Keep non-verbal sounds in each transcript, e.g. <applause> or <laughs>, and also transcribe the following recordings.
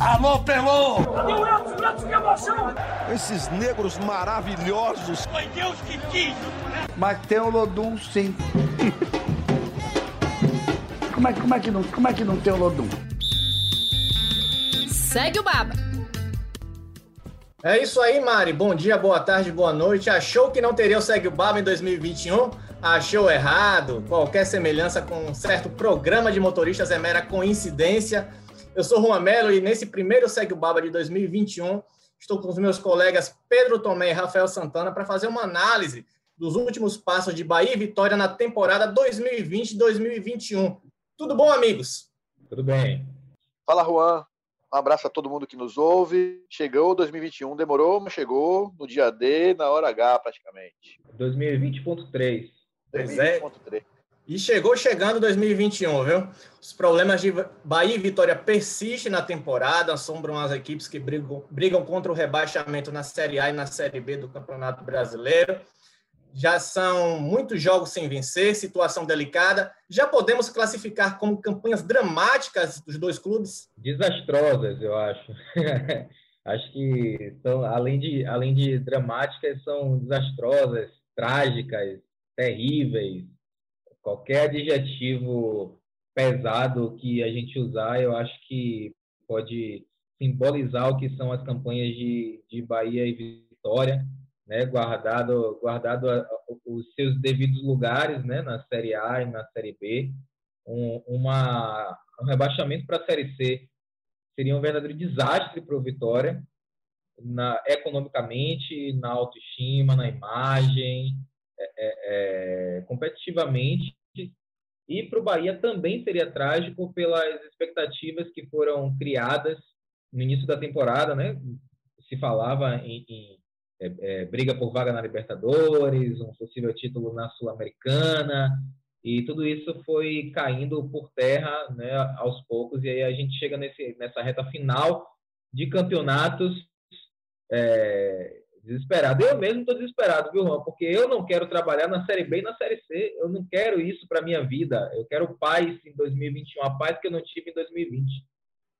Alô, Pelô! Cadê o Elton? O Elton, que emoção! Esses negros maravilhosos. Foi Deus que quis! Mas tem o Lodum, sim. <laughs> como, é, como, é que não, como é que não tem o Lodum? Segue o Baba. É isso aí, Mari. Bom dia, boa tarde, boa noite. Achou que não teria o Segue o Baba em 2021? Achou errado. Qualquer semelhança com um certo programa de motoristas é mera coincidência. Eu sou Juan Melo e nesse primeiro Segue o Baba de 2021 estou com os meus colegas Pedro Tomé e Rafael Santana para fazer uma análise dos últimos passos de Bahia e Vitória na temporada 2020-2021. Tudo bom, amigos? Tudo bem. Fala, Juan. Um abraço a todo mundo que nos ouve. Chegou 2021, demorou, mas chegou no dia D, na hora H, praticamente. 2020.3. Pois é. E chegou chegando 2021, viu? Os problemas de Bahia e Vitória persistem na temporada, assombram as equipes que brigam, brigam contra o rebaixamento na Série A e na Série B do Campeonato Brasileiro. Já são muitos jogos sem vencer, situação delicada. Já podemos classificar como campanhas dramáticas dos dois clubes? Desastrosas, eu acho. <laughs> acho que são, além de, além de dramáticas, são desastrosas, trágicas, terríveis, qualquer adjetivo pesado que a gente usar, eu acho que pode simbolizar o que são as campanhas de, de Bahia e Vitória, né, guardado, guardado a, os seus devidos lugares né, na Série A e na Série B. Um, uma, um rebaixamento para a Série C seria um verdadeiro desastre para o Vitória, na, economicamente, na autoestima, na imagem, é, é, é, competitivamente. E para o Bahia também seria trágico pelas expectativas que foram criadas no início da temporada, né? Se falava em, em é, é, briga por vaga na Libertadores, um possível título na Sul-Americana, e tudo isso foi caindo por terra né, aos poucos, e aí a gente chega nesse, nessa reta final de campeonatos é, desesperado. Eu mesmo estou desesperado, viu, Juan? Porque eu não quero trabalhar na Série B e na Série C. Eu não quero isso para minha vida. Eu quero paz em 2021, a paz que eu não tive em 2020.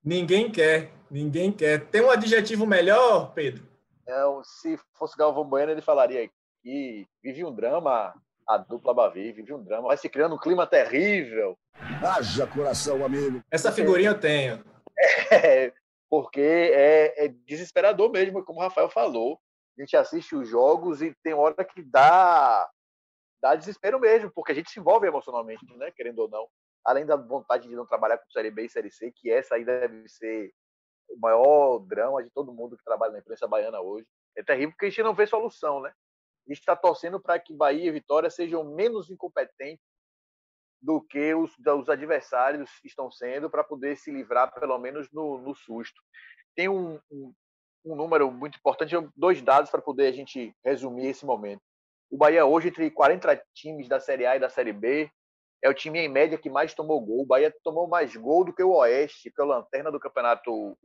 Ninguém quer, ninguém quer. Tem um adjetivo melhor, Pedro? É, se fosse Galvão Bueno, ele falaria que vive um drama, a dupla Bavi, vive um drama, vai se criando um clima terrível. Haja coração, amigo. Essa figurinha eu tenho. <laughs> É, porque é, é desesperador mesmo, como o Rafael falou a gente assiste os jogos e tem hora que dá, dá desespero mesmo, porque a gente se envolve emocionalmente, né? Querendo ou não. Além da vontade de não trabalhar com Série B e Série C, que essa aí deve ser o maior drama de todo mundo que trabalha na imprensa baiana hoje. É terrível porque a gente não vê solução, né? A gente está torcendo para que Bahia e Vitória sejam menos incompetentes do que os, os adversários estão sendo para poder se livrar, pelo menos no, no susto. Tem um, um, um número muito importante, dois dados para poder a gente resumir esse momento. O Bahia hoje, entre 40 times da Série A e da Série B, é o time em média que mais tomou gol. O Bahia tomou mais gol do que o Oeste, que é o lanterna do campeonato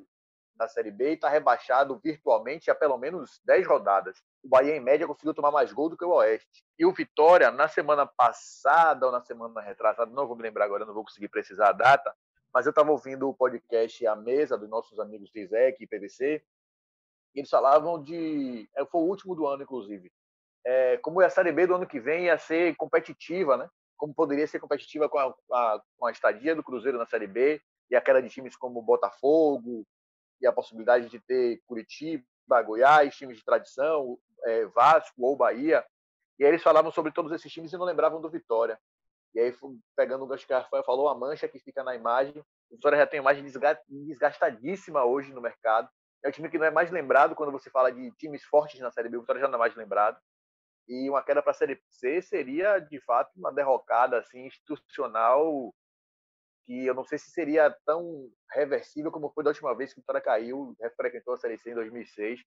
da Série B e está rebaixado virtualmente há pelo menos 10 rodadas. O Bahia, em média, conseguiu tomar mais gol do que o Oeste. E o Vitória, na semana passada ou na semana retrasada, não vou me lembrar agora, não vou conseguir precisar a data, mas eu estava ouvindo o podcast A Mesa dos nossos amigos Rizek e PVC, eles falavam de. É, foi o último do ano, inclusive. É, como a Série B do ano que vem ia ser competitiva, né? Como poderia ser competitiva com a, a, com a estadia do Cruzeiro na Série B e a queda de times como Botafogo e a possibilidade de ter Curitiba, Goiás, times de tradição, é, Vasco ou Bahia. E aí eles falavam sobre todos esses times e não lembravam do Vitória. E aí, pegando o Rafael falou, a mancha que fica na imagem. O Vitória já tem uma imagem desgastadíssima hoje no mercado. É o time que não é mais lembrado quando você fala de times fortes na Série B. O Vitória já não é mais lembrado. E uma queda para a Série C seria, de fato, uma derrocada assim, institucional que eu não sei se seria tão reversível como foi da última vez que o Vitória caiu, frequentou a Série C em 2006.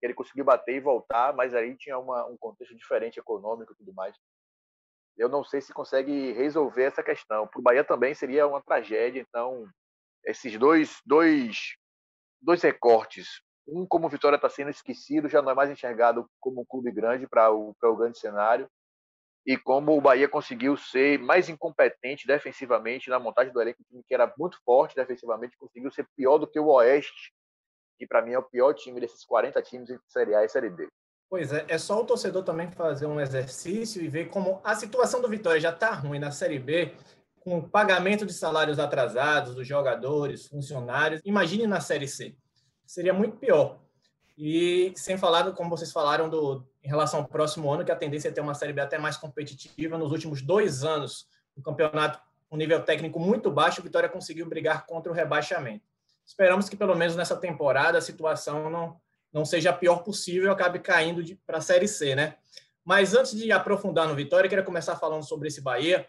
Ele conseguiu bater e voltar, mas aí tinha uma, um contexto diferente econômico e tudo mais. Eu não sei se consegue resolver essa questão. Para o Bahia também seria uma tragédia. Então, esses dois, dois dois recortes. Um, como o Vitória está sendo esquecido, já não é mais enxergado como um clube grande para o, o grande cenário. e como o Bahia conseguiu ser mais incompetente defensivamente na montagem do elenco, que era muito forte defensivamente, conseguiu ser pior do que o Oeste, que para mim é o pior time desses 40 times entre Série A e Série D. Pois é, é só o torcedor também fazer um exercício e ver como a situação do Vitória já está ruim na Série B, com o pagamento de salários atrasados dos jogadores, funcionários. Imagine na Série C. Seria muito pior. E sem falar, como vocês falaram, do, em relação ao próximo ano, que a tendência é ter uma Série B até mais competitiva. Nos últimos dois anos, o campeonato um nível técnico muito baixo, o Vitória conseguiu brigar contra o rebaixamento. Esperamos que, pelo menos nessa temporada, a situação não, não seja a pior possível e acabe caindo para a Série C, né? Mas antes de aprofundar no Vitória, eu queria começar falando sobre esse Bahia,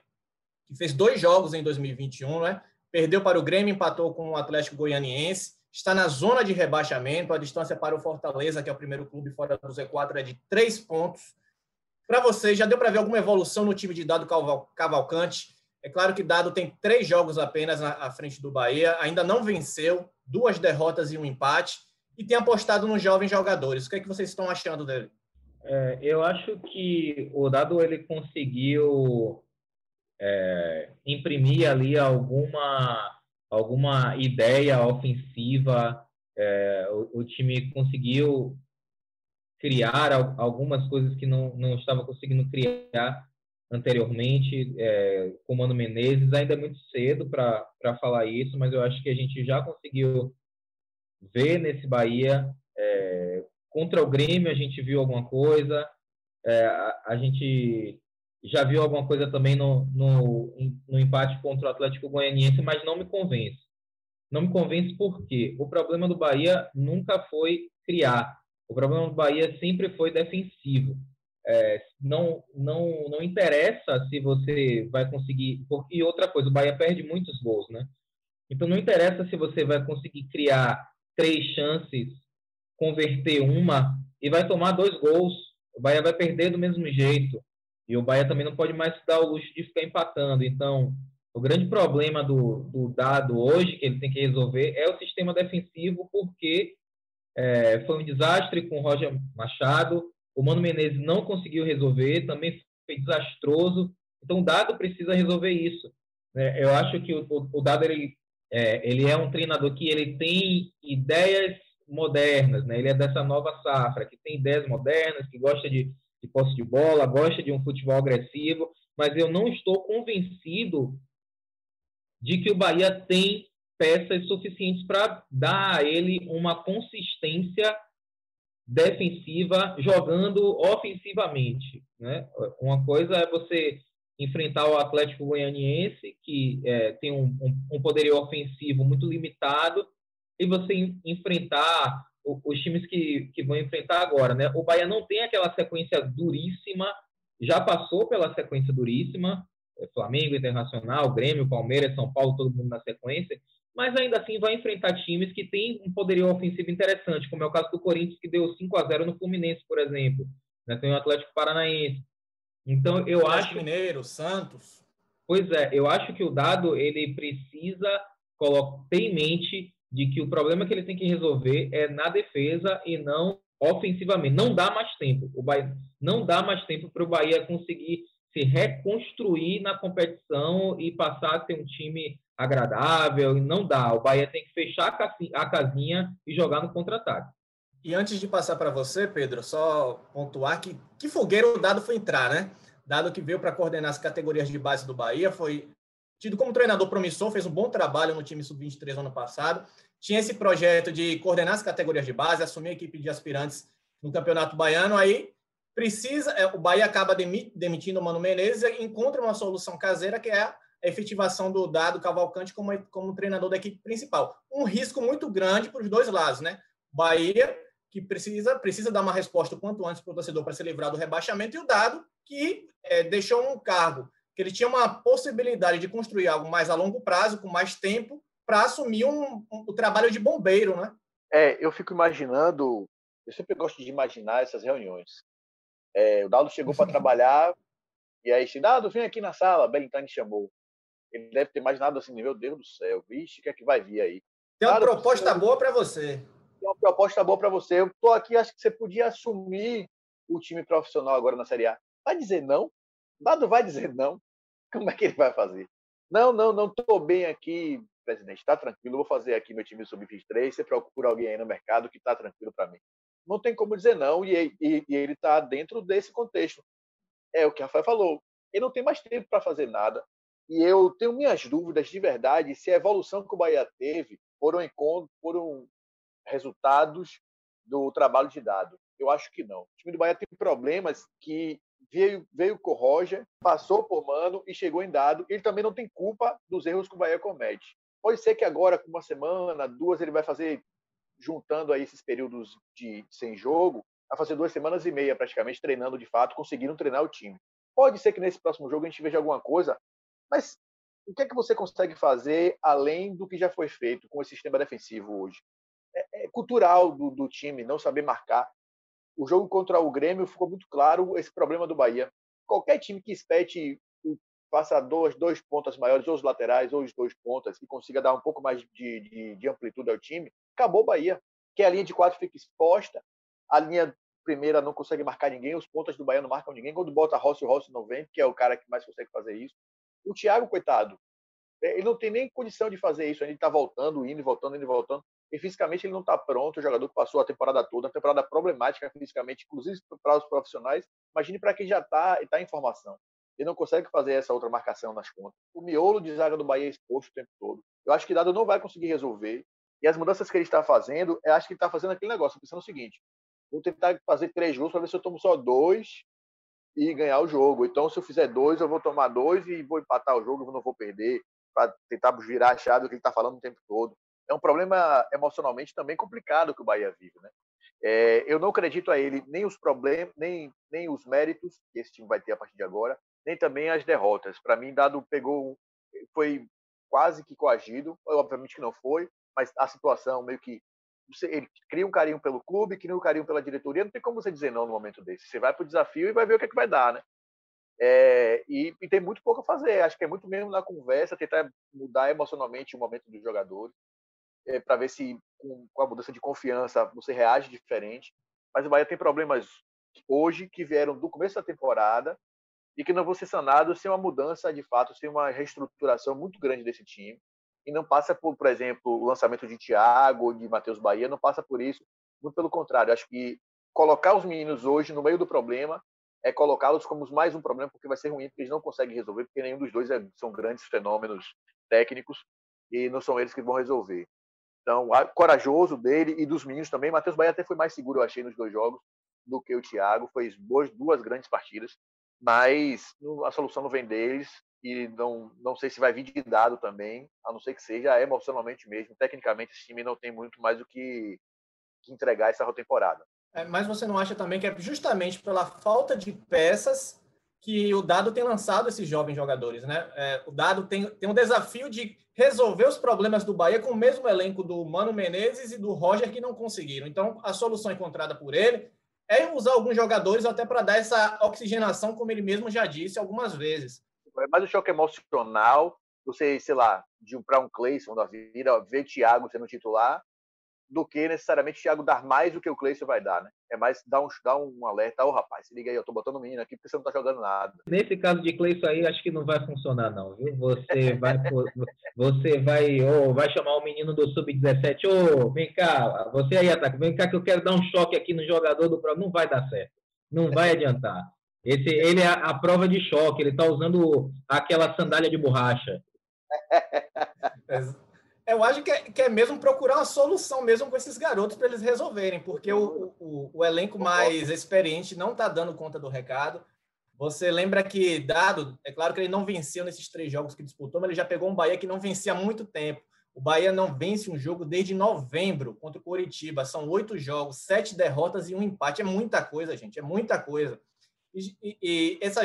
que fez dois jogos em 2021, né? Perdeu para o Grêmio, empatou com o Atlético Goianiense está na zona de rebaixamento. A distância para o Fortaleza, que é o primeiro clube fora do Z4, é de três pontos. Para você, já deu para ver alguma evolução no time de Dado Cavalcante? É claro que Dado tem três jogos apenas à frente do Bahia, ainda não venceu, duas derrotas e um empate, e tem apostado nos jovens jogadores. O que é que vocês estão achando dele? É, eu acho que o Dado ele conseguiu é, imprimir ali alguma alguma ideia ofensiva. É, o, o, time conseguiu criar algumas coisas que não, não estava conseguindo criar anteriormente é, com o Mano Menezes. Ainda é muito cedo para falar isso, mas eu acho que a gente já conseguiu ver nesse Bahia. É, contra o Grêmio, a gente viu alguma coisa. É, a, a gente já viu alguma coisa também no, no, no empate contra o Atlético Goianiense, mas não me convence. Não me convence porque o problema do Bahia nunca foi criar. O problema do Bahia sempre foi defensivo. É, não, não, não interessa se você vai conseguir. Porque, e outra coisa, o Bahia perde muitos gols, né? Então não interessa se você vai conseguir criar três chances, converter uma e vai tomar dois gols. O Bahia vai perder do mesmo jeito. E o Bahia também não pode mais se dar o luxo de ficar empatando. Então, o grande problema do, do dado hoje que ele tem que resolver é o sistema defensivo, porque é, foi um desastre com o Roger Machado. O Mano Menezes não conseguiu resolver, também foi desastroso. Então, o Dado precisa resolver isso. É, eu acho que o, o, Dado ele, é, ele é um treinador que ele tem ideias modernas, né? Ele é dessa nova safra, que tem ideias modernas, que gosta de de posse de bola, gosta de um futebol agressivo, mas eu não estou convencido de que o Bahia tem peças suficientes para dar a ele uma consistência defensiva jogando ofensivamente. Né? Uma coisa é você enfrentar o Atlético Goianiense, que é, tem um, um, um poderio ofensivo muito limitado, e você enfrentar os times que, que vão enfrentar agora, né? O Bahia não tem aquela sequência duríssima, já passou pela sequência duríssima, é, Flamengo, Internacional, Grêmio, Palmeiras, São Paulo, todo mundo na sequência, mas ainda assim vai enfrentar times que têm um poderio ofensivo interessante, como é o caso do Corinthians, que deu 5 a 0 no Fluminense, por exemplo. Né? Tem o Atlético Paranaense. Então, eu acho... Mineiro, Santos. Pois é, eu acho que o Dado, ele precisa ter em mente de que o problema que ele tem que resolver é na defesa e não ofensivamente. Não dá mais tempo. O Bahia não dá mais tempo para o Bahia conseguir se reconstruir na competição e passar a ter um time agradável. Não dá. O Bahia tem que fechar a casinha e jogar no contra-ataque. E antes de passar para você, Pedro, só pontuar que que fogueiro o Dado foi entrar, né? Dado que veio para coordenar as categorias de base do Bahia, foi tido como treinador promissor, fez um bom trabalho no time sub-23 ano passado. Tinha esse projeto de coordenar as categorias de base, assumir a equipe de aspirantes no Campeonato Baiano. Aí precisa, é, o Bahia acaba demitindo o Mano Menezes e encontra uma solução caseira que é a efetivação do Dado Cavalcante como, como treinador da equipe principal. Um risco muito grande para os dois lados, né? Bahia, que precisa, precisa dar uma resposta o quanto antes para o torcedor para se livrar do rebaixamento, e o Dado, que é, deixou um cargo que ele tinha uma possibilidade de construir algo mais a longo prazo, com mais tempo, para assumir um, um, o trabalho de bombeiro, né? É, eu fico imaginando, eu sempre gosto de imaginar essas reuniões. É, o Dado chegou para <laughs> trabalhar e aí, se Dado, vem aqui na sala, Belintani chamou. Ele deve ter imaginado assim, meu Deus do céu, vixe, o que é que vai vir aí? Tem uma Dado, proposta boa para você. Tem uma proposta boa para você. Eu tô aqui, acho que você podia assumir o time profissional agora na Série A. Vai dizer não? Dado vai dizer não. Como é que ele vai fazer? Não, não, não estou bem aqui, presidente. Está tranquilo, vou fazer aqui meu time sub-23. Você procura alguém aí no mercado que está tranquilo para mim. Não tem como dizer não, e, e, e ele está dentro desse contexto. É o que a Rafael falou. Ele não tem mais tempo para fazer nada. E eu tenho minhas dúvidas de verdade se a evolução que o Bahia teve foram, foram resultados do trabalho de dado. Eu acho que não. O time do Bahia tem problemas que veio, veio com Roger, passou por Mano e chegou em dado. Ele também não tem culpa dos erros que o Bahia comete. Pode ser que agora, com uma semana, duas, ele vai fazer, juntando aí esses períodos de sem jogo, a fazer duas semanas e meia praticamente treinando de fato, conseguindo treinar o time. Pode ser que nesse próximo jogo a gente veja alguma coisa, mas o que é que você consegue fazer além do que já foi feito com o sistema defensivo hoje? É, é cultural do, do, time não saber marcar. O jogo contra o Grêmio ficou muito claro esse problema do Bahia. Qualquer time que espete faça dois, dois pontas maiores, ou os laterais, ou os dois pontas, e consiga dar um pouco mais de, de, de amplitude ao time, acabou o Bahia. Que a linha de quatro fica exposta, a linha primeira não consegue marcar ninguém, os pontas do Bahia não marcam ninguém. Quando bota Rossi, o Rossi não vem, que é o cara que mais consegue fazer isso. O Thiago, coitado, ele não tem nem condição de fazer isso. Ele está voltando, indo, voltando, indo, voltando. E fisicamente ele não está pronto. O jogador passou a temporada toda, uma temporada problemática fisicamente, inclusive para os profissionais. Imagine para quem já está tá em formação. Ele não consegue fazer essa outra marcação nas contas. O miolo de zaga do Bahia é exposto o tempo todo. Eu acho que Dado não vai conseguir resolver. E as mudanças que ele está fazendo, eu acho que ele está fazendo aquele negócio, pensando o seguinte: vou tentar fazer três gols para ver se eu tomo só dois e ganhar o jogo. Então, se eu fizer dois, eu vou tomar dois e vou empatar o jogo, eu não vou perder, para tentar virar a chave do que ele está falando o tempo todo. É um problema emocionalmente também complicado que o Bahia vive, né? É, eu não acredito a ele nem os problemas, nem, nem os méritos que esse time vai ter a partir de agora, nem também as derrotas. Para mim, Dado pegou, foi quase que coagido, obviamente que não foi, mas a situação meio que ele cria um carinho pelo clube, cria um carinho pela diretoria, não tem como você dizer não no momento desse. Você vai para o desafio e vai ver o que, é que vai dar, né? É, e, e, tem muito pouco a fazer. Acho que é muito mesmo na conversa, tentar mudar emocionalmente o momento dos jogadores, é, para ver se com, com, a mudança de confiança você reage diferente. Mas o Bahia tem problemas hoje que vieram do começo da temporada e que não vão ser sanados sem uma mudança de fato, sem uma reestruturação muito grande desse time. E não passa por, por exemplo, o lançamento de Thiago ou de Matheus Bahia, não passa por isso. Muito pelo contrário, acho que colocar os meninos hoje no meio do problema é colocá-los como mais um problema, porque vai ser ruim, porque eles não conseguem resolver, porque nenhum dos dois é, são grandes fenômenos técnicos e não são eles que vão resolver. Então, corajoso dele e dos meninos também. Matheus Bahia até foi mais seguro, eu achei, nos dois jogos do que o Thiago. Fez boas, duas grandes partidas mas a solução não vem deles e não, não sei se vai vir de dado também, a não ser que seja emocionalmente mesmo. Tecnicamente, esse time não tem muito mais o que, que entregar essa temporada. É, mas você não acha também que é justamente pela falta de peças que o Dado tem lançado esses jovens jogadores, né? É, o Dado tem, tem um desafio de resolver os problemas do Bahia com o mesmo elenco do Mano Menezes e do Roger que não conseguiram. Então, a solução encontrada por ele é usar alguns jogadores até para dar essa oxigenação, como ele mesmo já disse algumas vezes. É mais o choque emocional, você, sei lá, de para um Cleison da vida, ver Thiago sendo titular, do que necessariamente o Thiago dar mais do que o Cleison vai dar, né? É mais dar um, dar um alerta, ô oh, rapaz, se liga aí, eu tô botando o menino aqui porque você não tá jogando nada. Nesse caso de Cleison aí, acho que não vai funcionar não, viu? Você vai <laughs> você vai, ou oh, vai chamar o menino do sub-17, ô, oh, vem cá, você aí ataca, vem cá que eu quero dar um choque aqui no jogador do não vai dar certo. Não vai adiantar. Esse ele é a, a prova de choque, ele tá usando aquela sandália de borracha. <laughs> eu acho que é, que é mesmo procurar uma solução mesmo com esses garotos para eles resolverem, porque o, o, o elenco mais experiente não está dando conta do recado. Você lembra que, dado, é claro que ele não venceu nesses três jogos que disputou, mas ele já pegou um Bahia que não vencia há muito tempo. O Bahia não vence um jogo desde novembro contra o Coritiba. São oito jogos, sete derrotas e um empate. É muita coisa, gente, é muita coisa. E, e, e essa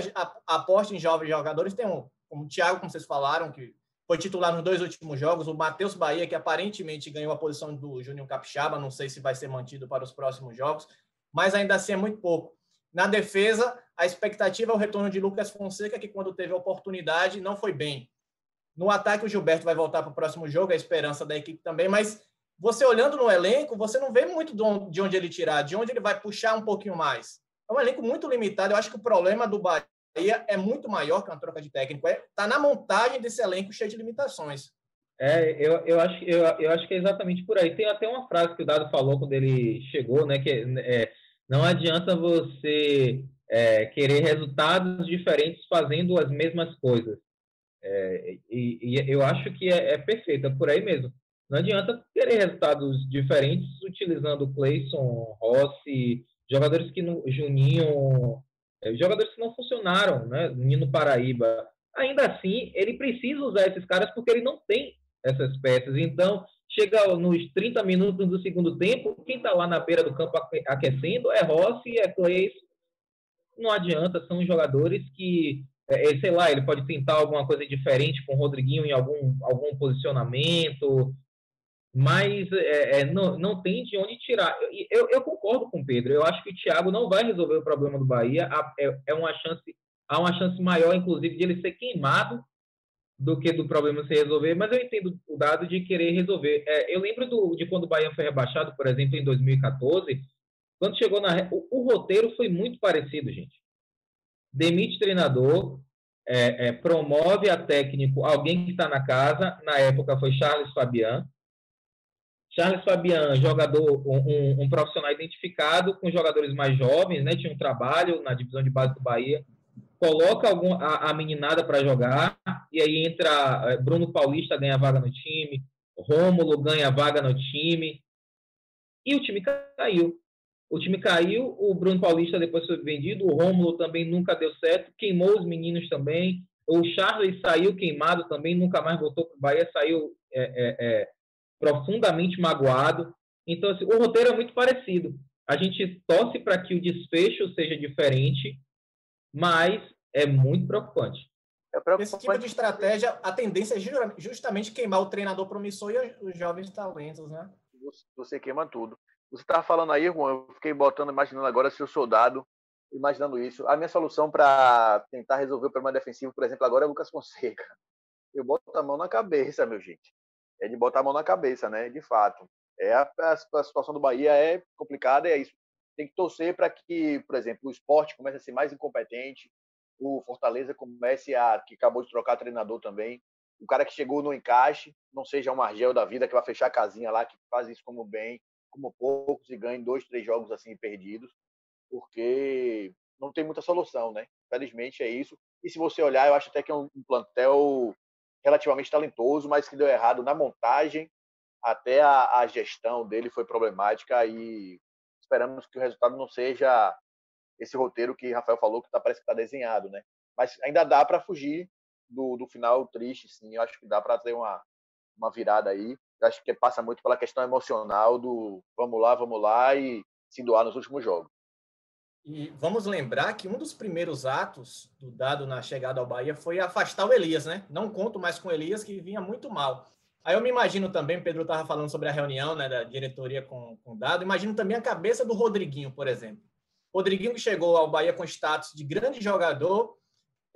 aposta em jovens jogadores tem um, como o Thiago, como vocês falaram, que foi titular nos dois últimos jogos. O Matheus Bahia, que aparentemente ganhou a posição do Júnior Capixaba, não sei se vai ser mantido para os próximos jogos, mas ainda assim é muito pouco. Na defesa, a expectativa é o retorno de Lucas Fonseca, que quando teve a oportunidade não foi bem. No ataque, o Gilberto vai voltar para o próximo jogo, é a esperança da equipe também, mas você olhando no elenco, você não vê muito de onde ele tirar, de onde ele vai puxar um pouquinho mais. É um elenco muito limitado. Eu acho que o problema do Bahia Bahia é muito maior que uma troca de técnico. Está é, tá na montagem desse elenco cheio de limitações. É, eu, eu, acho, eu, eu acho que é exatamente por aí. Tem até uma frase que o Dado falou quando ele chegou, né? Que é, não adianta você é, querer resultados diferentes fazendo as mesmas coisas. É, e, e, eu acho que é, é perfeito, é por aí mesmo. Não adianta querer resultados diferentes utilizando Clayson, Rossi, jogadores que no Juninho, é, jogadores que não funcionaram, né? Nino Paraíba. Ainda assim, ele precisa usar esses caras porque ele não tem essas peças. Então, chega nos 30 minutos do segundo tempo, quem está lá na beira do campo aquecendo é Rossi, é Clayson. Não adianta, são jogadores que é, é, sei lá, ele pode tentar alguma coisa diferente com o Rodriguinho em algum, algum posicionamento, mas é, é, não, não tem de onde tirar. Eu, eu, concordo com o Pedro, eu acho que o Thiago não vai resolver o problema do Bahia, é, é uma chance, há uma chance maior, inclusive, de ele ser queimado do que do problema se resolver, mas eu entendo o dado de querer resolver. É, eu lembro do, de quando o Bahia foi rebaixado, por exemplo, em 2014, quando chegou na. O, o roteiro foi muito parecido, gente demite treinador, é, é, promove a técnico alguém que está na casa. Na época foi Charles Fabian. Charles Fabian, jogador, um, um, profissional identificado com jogadores mais jovens, né? Tinha um trabalho na divisão de base do Bahia. Coloca algum, a, a meninada para jogar e aí entra é, Bruno Paulista ganha vaga no time, Rômulo ganha vaga no time e o time caiu. O time caiu, o Bruno Paulista depois foi vendido, o Rômulo também nunca deu certo, queimou os meninos também. O Charles saiu queimado também, nunca mais voltou para o Bahia, saiu é, é, é, profundamente magoado. Então, assim, o roteiro é muito parecido. A gente torce para que o desfecho seja diferente, mas é muito preocupante. É preocupante. Esse tipo de estratégia, a tendência é justamente queimar o treinador promissor e os jovens talentos, né? Você queima tudo. Você estava falando aí, Juan, eu fiquei botando, imaginando agora se o soldado, imaginando isso. A minha solução para tentar resolver o problema defensivo, por exemplo, agora é Lucas Fonseca. Eu boto a mão na cabeça, meu gente. É de botar a mão na cabeça, né? De fato. É a, a, situação do Bahia é complicada, é isso. Tem que torcer para que, por exemplo, o esporte comece a ser mais incompetente, o Fortaleza comece a, que acabou de trocar treinador também, o cara que chegou no encaixe, não seja um Argel da vida que vai fechar a casinha lá, que faz isso como bem, como poucos e ganhem dois, três jogos assim perdidos, porque não tem muita solução, né? Felizmente é isso. E se você olhar, eu acho até que é um plantel relativamente talentoso, mas que deu errado na montagem, até a, a gestão dele foi problemática e esperamos que o resultado não seja esse roteiro que Rafael falou que tá, parece que está desenhado, né? Mas ainda dá para fugir do, do final triste, sim. Eu acho que dá para ter uma, uma virada aí acho que passa muito pela questão emocional do vamos lá, vamos lá e se doar nos últimos jogos. E vamos lembrar que um dos primeiros atos do Dado na chegada ao Bahia foi afastar o Elias, né? Não conto mais com o Elias, que vinha muito mal. Aí eu me imagino também, Pedro estava falando sobre a reunião né, da diretoria com, com o Dado, imagino também a cabeça do Rodriguinho, por exemplo. Rodriguinho que chegou ao Bahia com status de grande jogador,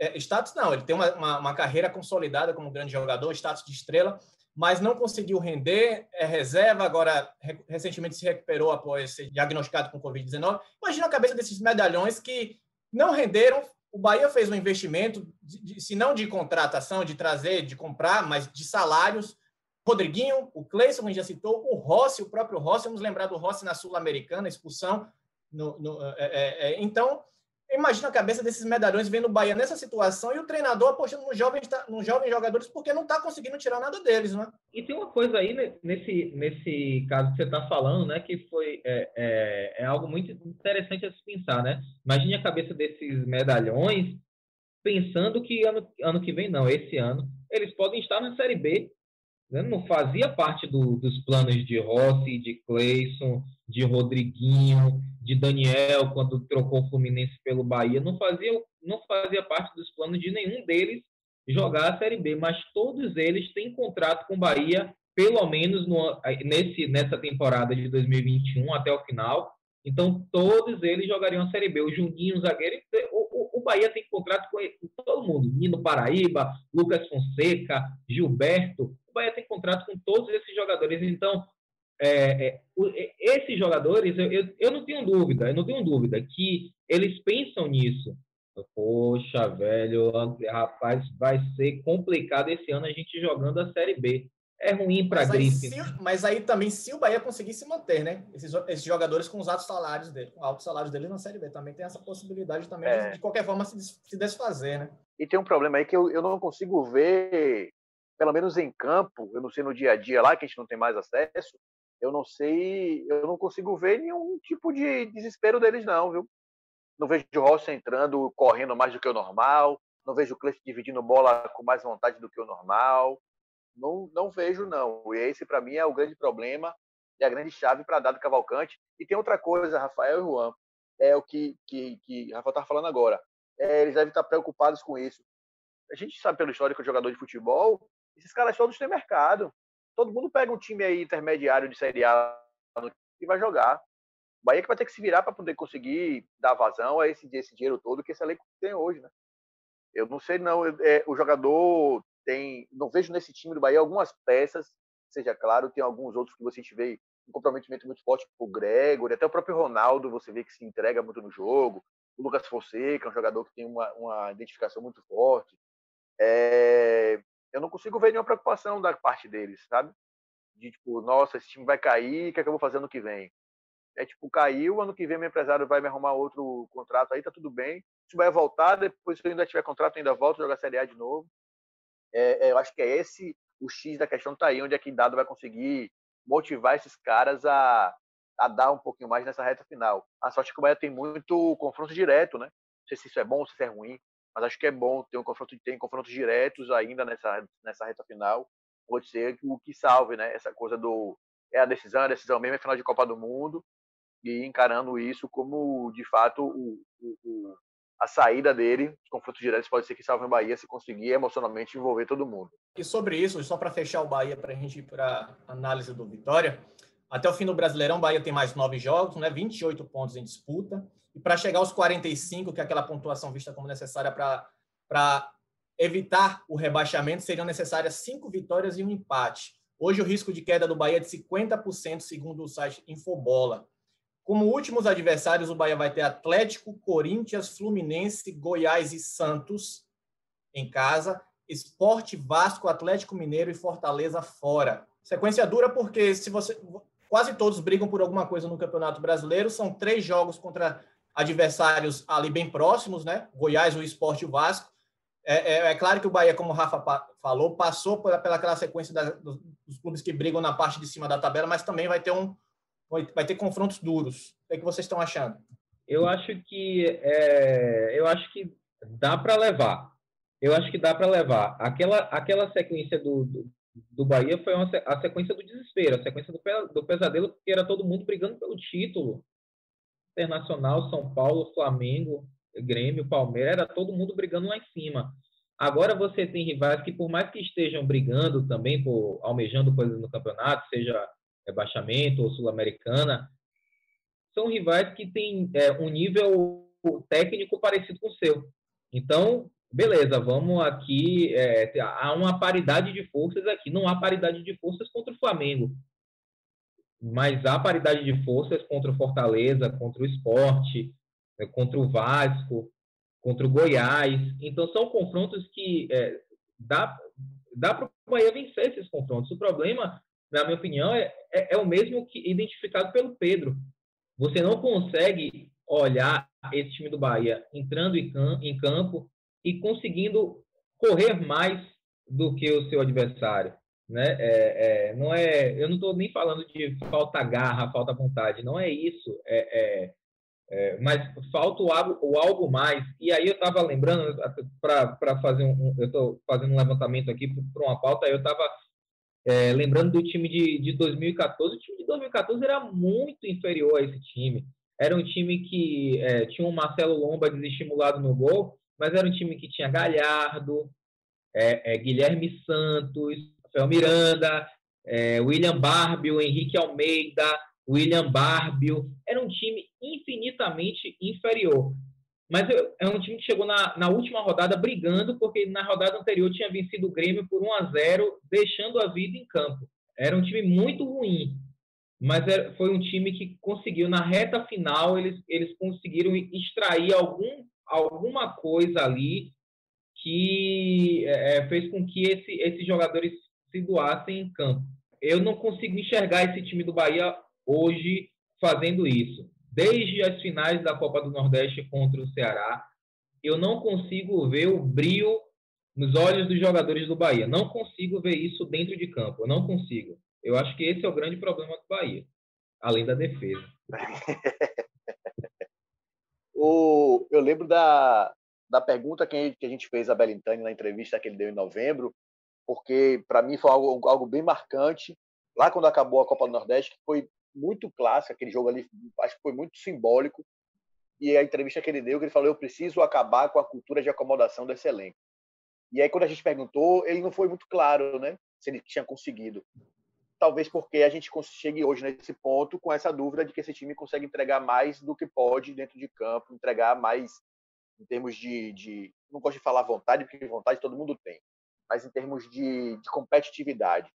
é, status não, ele tem uma, uma, uma carreira consolidada como grande jogador, status de estrela, mas não conseguiu render, é reserva, agora recentemente se recuperou após ser diagnosticado com Covid-19. Imagina a cabeça desses medalhões que não renderam. O Bahia fez um investimento, de, de, se não de contratação, de trazer, de comprar, mas de salários. Rodriguinho, o Cleison, gente já citou, o Rossi, o próprio Rossi, vamos lembrar do Rossi na Sul-Americana, expulsão. No, no, é, é, é então, Imagina a cabeça desses medalhões vendo o Bahia nessa situação e o treinador apostando nos jovens, nos jovens jogadores porque não está conseguindo tirar nada deles, né? E tem uma coisa aí nesse, nesse caso que você está falando, né, que foi é, é, é, algo muito interessante a se pensar, né? Imagine a cabeça desses medalhões pensando que ano, ano que vem, não, esse ano, eles podem estar na Série B. Né? Não fazia parte do, dos planos de Rossi, de Cleison, de Rodriguinho, de Daniel quando trocou o Fluminense pelo Bahia, não fazia, não fazia parte dos planos de nenhum deles jogar a Série B, mas todos eles têm contrato com o Bahia, pelo menos no, nesse, nessa temporada de 2021 até o final. Então, todos eles jogariam a Série B. O Juninho, o zagueiro, o, o, o Bahia tem contrato com, com todo mundo. Nino Paraíba, Lucas Fonseca, Gilberto. O Bahia tem contrato com todos esses jogadores. Então, é, é, esses jogadores, eu, eu, eu, não tenho dúvida, eu não tenho dúvida que eles pensam nisso. Poxa, velho, rapaz, vai ser complicado esse ano a gente jogando a Série B. É ruim para a grife. Né? Mas aí também, se o Bahia conseguir se manter, né? Esses, esses jogadores com os altos salários dele, com altos salários dele na Série B, também tem essa possibilidade também é. de, de, qualquer forma, se, se desfazer, né? E tem um problema aí que eu, eu não consigo ver, pelo menos em campo, eu não sei no dia a dia lá, que a gente não tem mais acesso, eu não sei, eu não consigo ver nenhum tipo de desespero deles, não, viu? Não vejo o Rossi entrando, correndo mais do que o normal, não vejo o Cleiton dividindo bola com mais vontade do que o normal não, não vejo, não. E esse, para mim, é o grande problema e a grande chave para dar do Cavalcante. E tem outra coisa, Rafael e Juan, é o que, que, que Rafael está falando agora. É, eles devem estar preocupados com isso. A gente sabe pelo histórico de jogador de futebol, esses caras todos têm mercado. Todo mundo pega um time aí intermediário de Série A e vai jogar. O Bahia que vai ter que se virar para poder conseguir dar vazão a esse, esse dinheiro todo que esse elenco tem hoje, né? Eu não sei, não. É, o jogador tem, não vejo nesse time do Bahia algumas peças, seja claro, tem alguns outros que você vê um comprometimento muito forte o Gregory, até o próprio Ronaldo, você vê que se entrega muito no jogo, o Lucas Fonseca, é um jogador que tem uma, uma identificação muito forte. É, eu não consigo ver nenhuma preocupação da parte deles, sabe? De tipo, nossa, esse time vai cair, o que é que eu vou fazer ano que vem? É tipo, caiu, ano que vem meu empresário vai me arrumar outro contrato aí, tá tudo bem. Se vai voltar, depois se eu ainda tiver contrato, ainda volto a jogar Série A de novo. É, é, eu acho que é esse o X da questão tá aí, onde é que Dado vai conseguir motivar esses caras a, a dar um pouquinho mais nessa reta final. A sorte é que o Bahia tem muito confronto direto, né? Não sei se isso é bom se isso é ruim, mas acho que é bom ter um confronto, tem confrontos diretos ainda nessa, nessa reta final. Pode ser o que salve, né? Essa coisa do é a decisão, é a decisão mesmo, é final de Copa do Mundo, e encarando isso como, de fato, o, o, a saída dele, os confrontos diretos, pode ser que salve o Bahia se conseguir emocionalmente envolver todo mundo. E sobre isso, só para fechar o Bahia, para a gente ir para análise do Vitória, até o fim do Brasileirão, o Bahia tem mais nove jogos, né, 28 pontos em disputa, e para chegar aos 45, que é aquela pontuação vista como necessária para evitar o rebaixamento, seriam necessárias cinco vitórias e um empate. Hoje, o risco de queda do Bahia é de 50%, segundo o site Infobola. Como últimos adversários, o Bahia vai ter Atlético, Corinthians, Fluminense, Goiás e Santos em casa, Esporte Vasco, Atlético Mineiro e Fortaleza fora. Sequência dura porque se você quase todos brigam por alguma coisa no Campeonato Brasileiro, são três jogos contra adversários ali bem próximos, né? Goiás, o Esporte o Vasco. É, é, é, claro que o Bahia, como o Rafa falou, passou pela, pela aquela sequência da, dos, dos clubes que brigam na parte de cima da tabela, mas também vai ter um, vai ter confrontos duros. O que, é que vocês estão achando? Eu acho que é, eu acho que dá para levar. Eu acho que dá para levar. Aquela aquela sequência do, do, do Bahia foi uma, a sequência do desespero, a sequência do, do pesadelo, porque era todo mundo brigando pelo título. Internacional, São Paulo, Flamengo, Grêmio, Palmeiras, era todo mundo brigando lá em cima. Agora você tem rivais que, por mais que estejam brigando também, por, almejando coisas no campeonato, seja rebaixamento ou sul-americana, são rivais que têm é, um nível técnico parecido com o seu. Então, beleza, vamos aqui. É, há uma paridade de forças aqui. Não há paridade de forças contra o Flamengo, mas há paridade de forças contra o Fortaleza, contra o Esporte, é, contra o Vasco, contra o Goiás. Então, são confrontos que é, dá, dá para o Bahia vencer esses confrontos. O problema na minha opinião, é, é, é, o mesmo que identificado pelo Pedro. Você não consegue olhar esse time do Bahia entrando em, cam em campo e conseguindo correr mais do que o seu adversário. Né? É, é, não é, eu não estou nem falando de falta garra, falta vontade, não é isso. É, é, é mas falta o algo, o algo mais. E aí eu estava lembrando, para fazer um, eu estou fazendo um levantamento aqui para uma pauta, eu estava é, lembrando do time de, de 2014, o time de 2014 era muito inferior a esse time. Era um time que é, tinha um Marcelo Lomba desestimulado no gol, mas era um time que tinha Galhardo, Guilherme Santos, Rafael Miranda, é, William Barbio, Henrique Almeida, William Barbio. Era um time infinitamente inferior. Mas é um time que chegou na, na última rodada brigando, porque na rodada anterior tinha vencido o Grêmio por 1 a 0 deixando a vida em campo. Era um time muito ruim, mas foi um time que conseguiu, na reta final, eles, eles conseguiram extrair algum, alguma coisa ali que é, fez com que esse, esses jogadores se doassem em campo. Eu não consigo enxergar esse time do Bahia hoje fazendo isso. Desde as finais da Copa do Nordeste contra o Ceará, eu não consigo ver o brilho nos olhos dos jogadores do Bahia. Não consigo ver isso dentro de campo. Eu não consigo. Eu acho que esse é o grande problema do Bahia, além da defesa. <laughs> o, eu lembro da, da pergunta que a gente fez a Belintani na entrevista que ele deu em novembro, porque para mim foi algo, algo bem marcante. Lá quando acabou a Copa do Nordeste, que foi muito clássico, aquele jogo ali, acho que foi muito simbólico. E a entrevista que ele deu, que ele falou: Eu preciso acabar com a cultura de acomodação desse elenco. E aí, quando a gente perguntou, ele não foi muito claro, né? Se ele tinha conseguido. Talvez porque a gente chegue hoje nesse ponto com essa dúvida de que esse time consegue entregar mais do que pode dentro de campo, entregar mais em termos de, de não gosto de falar vontade, porque vontade todo mundo tem, mas em termos de, de competitividade.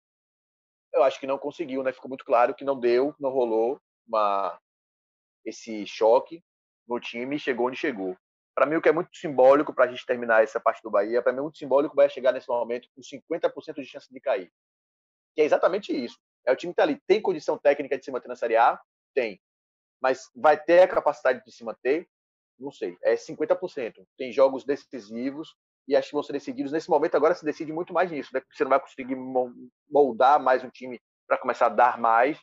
Eu acho que não conseguiu, né? Ficou muito claro que não deu, não rolou uma, esse choque no time chegou onde chegou. Para mim, o que é muito simbólico para a gente terminar essa parte do Bahia, para mim, é muito simbólico vai chegar nesse momento com 50% de chance de cair. Que é exatamente isso. É o time que está ali. Tem condição técnica de se manter na Série A? Tem. Mas vai ter a capacidade de se manter? Não sei. É 50%. Tem jogos decisivos e acho que vão ser decididos nesse momento. Agora se decide muito mais nisso. Né? Você não vai conseguir moldar mais um time para começar a dar mais.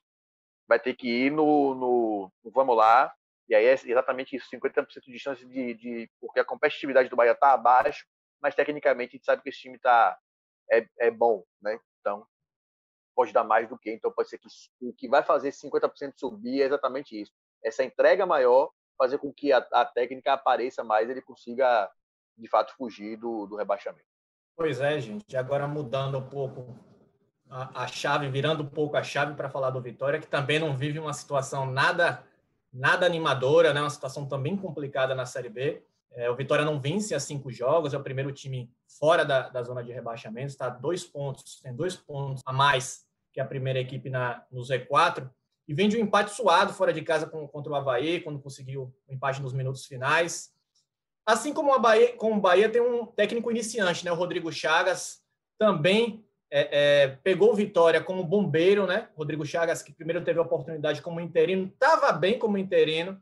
Vai ter que ir no, no, no vamos lá. E aí é exatamente isso: 50% de chance de, de. Porque a competitividade do Bahia está abaixo, mas tecnicamente a gente sabe que esse time tá, é, é bom. Né? Então, pode dar mais do que. Então, pode ser que o que vai fazer 50% subir é exatamente isso. Essa entrega maior fazer com que a, a técnica apareça mais, ele consiga de fato fugir do, do rebaixamento. Pois é, gente. Agora mudando um pouco a, a chave, virando um pouco a chave para falar do Vitória, que também não vive uma situação nada nada animadora, né? Uma situação também complicada na Série B. É, o Vitória não vence há cinco jogos, é o primeiro time fora da, da zona de rebaixamento, está dois pontos, tem dois pontos a mais que a primeira equipe na, no Z4, e vem de um empate suado fora de casa com, contra o Havaí, quando conseguiu o empate nos minutos finais. Assim como, a Bahia, o Bahia tem um técnico iniciante, né? O Rodrigo Chagas também é, é, pegou Vitória como bombeiro, né? Rodrigo Chagas, que primeiro teve a oportunidade como interino, estava bem como interino,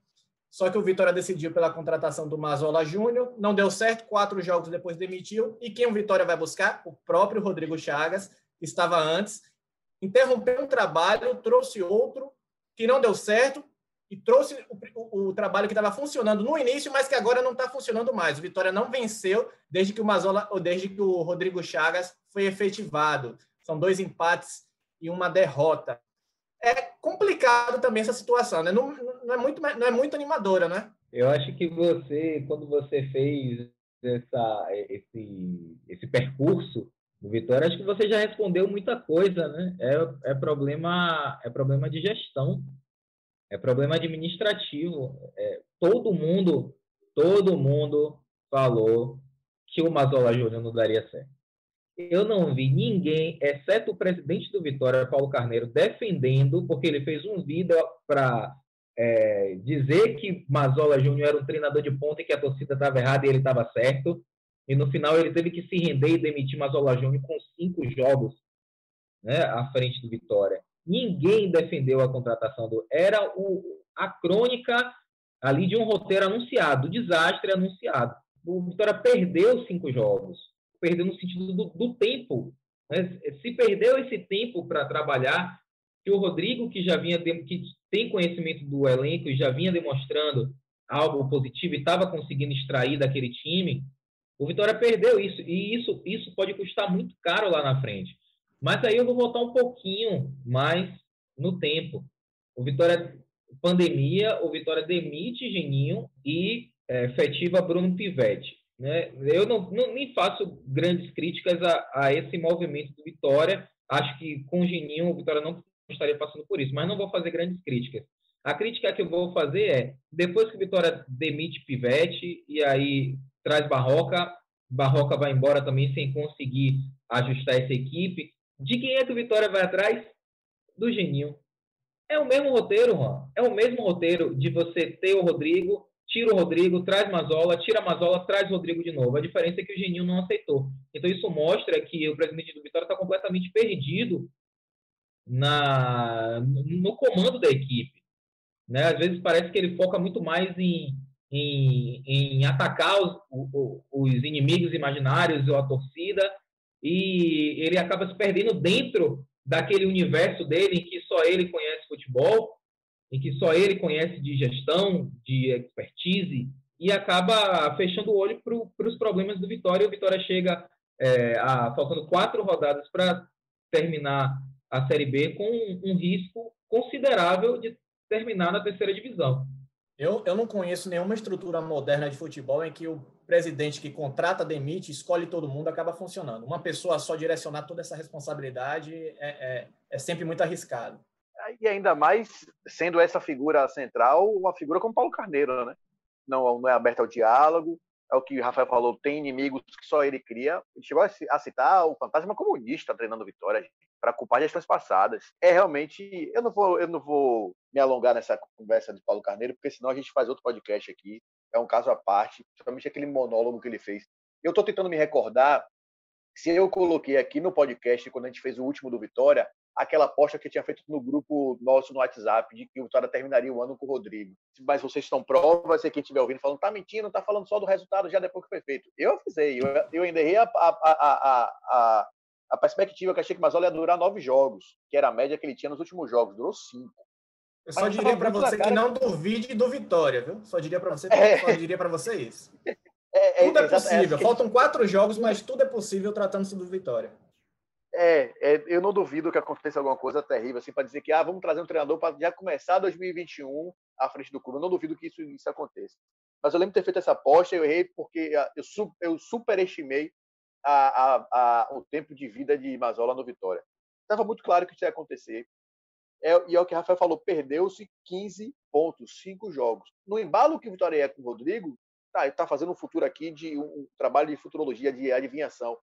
só que o Vitória decidiu pela contratação do Mazola Júnior, não deu certo, quatro jogos depois demitiu. E quem o Vitória vai buscar? O próprio Rodrigo Chagas, que estava antes, interrompeu um trabalho, trouxe outro, que não deu certo e trouxe o, o, o trabalho que estava funcionando no início, mas que agora não está funcionando mais. O Vitória não venceu desde que o Mazola, ou desde que o Rodrigo Chagas foi efetivado. São dois empates e uma derrota. É complicado também essa situação, né? Não, não, é, muito, não é muito animadora, né? Eu acho que você, quando você fez essa, esse, esse percurso do Vitória, acho que você já respondeu muita coisa, né? É, é, problema, é problema de gestão, é problema administrativo. É, todo mundo, todo mundo falou que o Mazola Júnior não daria certo. Eu não vi ninguém, exceto o presidente do Vitória, Paulo Carneiro, defendendo, porque ele fez um vídeo para é, dizer que Mazola Júnior era um treinador de ponta e que a torcida estava errada e ele estava certo. E no final ele teve que se render e demitir Mazola Júnior com cinco jogos né, à frente do Vitória. Ninguém defendeu a contratação do. Era o, a crônica ali de um roteiro anunciado, do desastre anunciado. O Vitória perdeu cinco jogos. Perdeu no sentido do, do tempo. Né? Se perdeu esse tempo para trabalhar, que o Rodrigo, que já vinha que tem conhecimento do elenco e já vinha demonstrando algo positivo e estava conseguindo extrair daquele time, o Vitória perdeu isso e isso, isso pode custar muito caro lá na frente. Mas aí eu vou voltar um pouquinho mais no tempo. O Vitória pandemia, o Vitória demite Geninho e é, Bruno Pivetti. Né? Eu não, não, nem faço grandes críticas a, a, esse movimento do Vitória. Acho que com o Geninho o Vitória não estaria passando por isso, mas não vou fazer grandes críticas. A crítica que eu vou fazer é, depois que o Vitória demite Pivete e aí traz Barroca, Barroca vai embora também sem conseguir ajustar essa equipe. De quem é que o Vitória vai atrás? Do Geninho. É o mesmo roteiro, Juan. É o mesmo roteiro de você ter o Rodrigo, tira o Rodrigo, traz Mazola, tira Mazola, traz Rodrigo de novo. A diferença é que o Geninho não aceitou. Então isso mostra que o presidente do Vitória está completamente perdido na, no comando da equipe. Né? Às vezes parece que ele foca muito mais em, em, em atacar os, os, inimigos imaginários ou a torcida e ele acaba se perdendo dentro daquele universo dele em que só ele conhece futebol, em que só ele conhece de gestão, de expertise e acaba fechando o olho para os problemas do Vitória. O Vitória chega é, a, faltando quatro rodadas para terminar a Série B com um risco considerável de terminar na terceira divisão. Eu, eu não conheço nenhuma estrutura moderna de futebol em que o presidente que contrata, demite, escolhe todo mundo, acaba funcionando. Uma pessoa só direcionar toda essa responsabilidade é, é, é sempre muito arriscado. E ainda mais sendo essa figura central, uma figura como Paulo Carneiro, né? Não, não é aberta ao diálogo, é o que o Rafael falou, tem inimigos que só ele cria. Ele chegou a citar o fantasma comunista treinando Vitória para culpar gestões passadas. É realmente, eu não vou, eu não vou me alongar nessa conversa de Paulo Carneiro, porque senão a gente faz outro podcast aqui. É um caso à parte, principalmente aquele monólogo que ele fez. Eu estou tentando me recordar se eu coloquei aqui no podcast quando a gente fez o último do Vitória, aquela aposta que eu tinha feito no grupo nosso no WhatsApp de que o Vitória terminaria o ano com o Rodrigo. Mas vocês estão provas, se quem estiver ouvindo falando, tá mentindo, tá falando só do resultado já depois que foi feito. Eu avisei, eu, eu ainda errei a, a, a, a, a perspectiva que achei que Mazola ia durar nove jogos, que era a média que ele tinha nos últimos jogos, durou cinco. Eu só Mas diria para você que não duvide do Vitória, viu? Só diria para você, é. só diria para você isso. <laughs> É, é, tudo é, é possível. Faltam quatro jogos, mas tudo é possível tratando-se do Vitória. É, é, eu não duvido que aconteça alguma coisa terrível, assim, para dizer que ah, vamos trazer um treinador para já começar 2021 à frente do clube. Eu não duvido que isso, isso aconteça. Mas eu lembro de ter feito essa aposta, eu errei porque ah, eu, eu superestimei a, a, a, o tempo de vida de Mazola no Vitória. Estava muito claro que isso ia acontecer. É, e é o que o Rafael falou, perdeu-se 15 pontos, 5 jogos. No embalo que o Vitória é com o Rodrigo, tá, está fazendo um futuro aqui de um, um trabalho de futurologia, de adivinhação.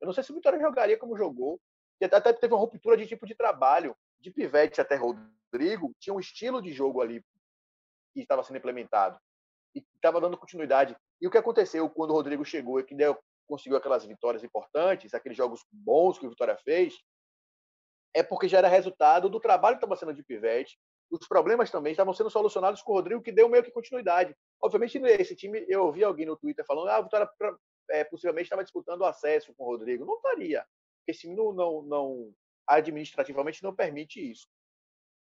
Eu não sei se o Vitória jogaria como jogou. E até teve uma ruptura de tipo de trabalho. De Pivete até Rodrigo, tinha um estilo de jogo ali que estava sendo implementado. E estava dando continuidade. E o que aconteceu quando o Rodrigo chegou e que deu, conseguiu aquelas vitórias importantes, aqueles jogos bons que o Vitória fez, é porque já era resultado do trabalho que estava sendo de Pivete. Os problemas também estavam sendo solucionados com o Rodrigo, que deu meio que continuidade. Obviamente, esse time, eu ouvi alguém no Twitter falando, ah, o Vitória é, possivelmente estava disputando o acesso com o Rodrigo. Não estaria. Esse time não, não, não, administrativamente não permite isso.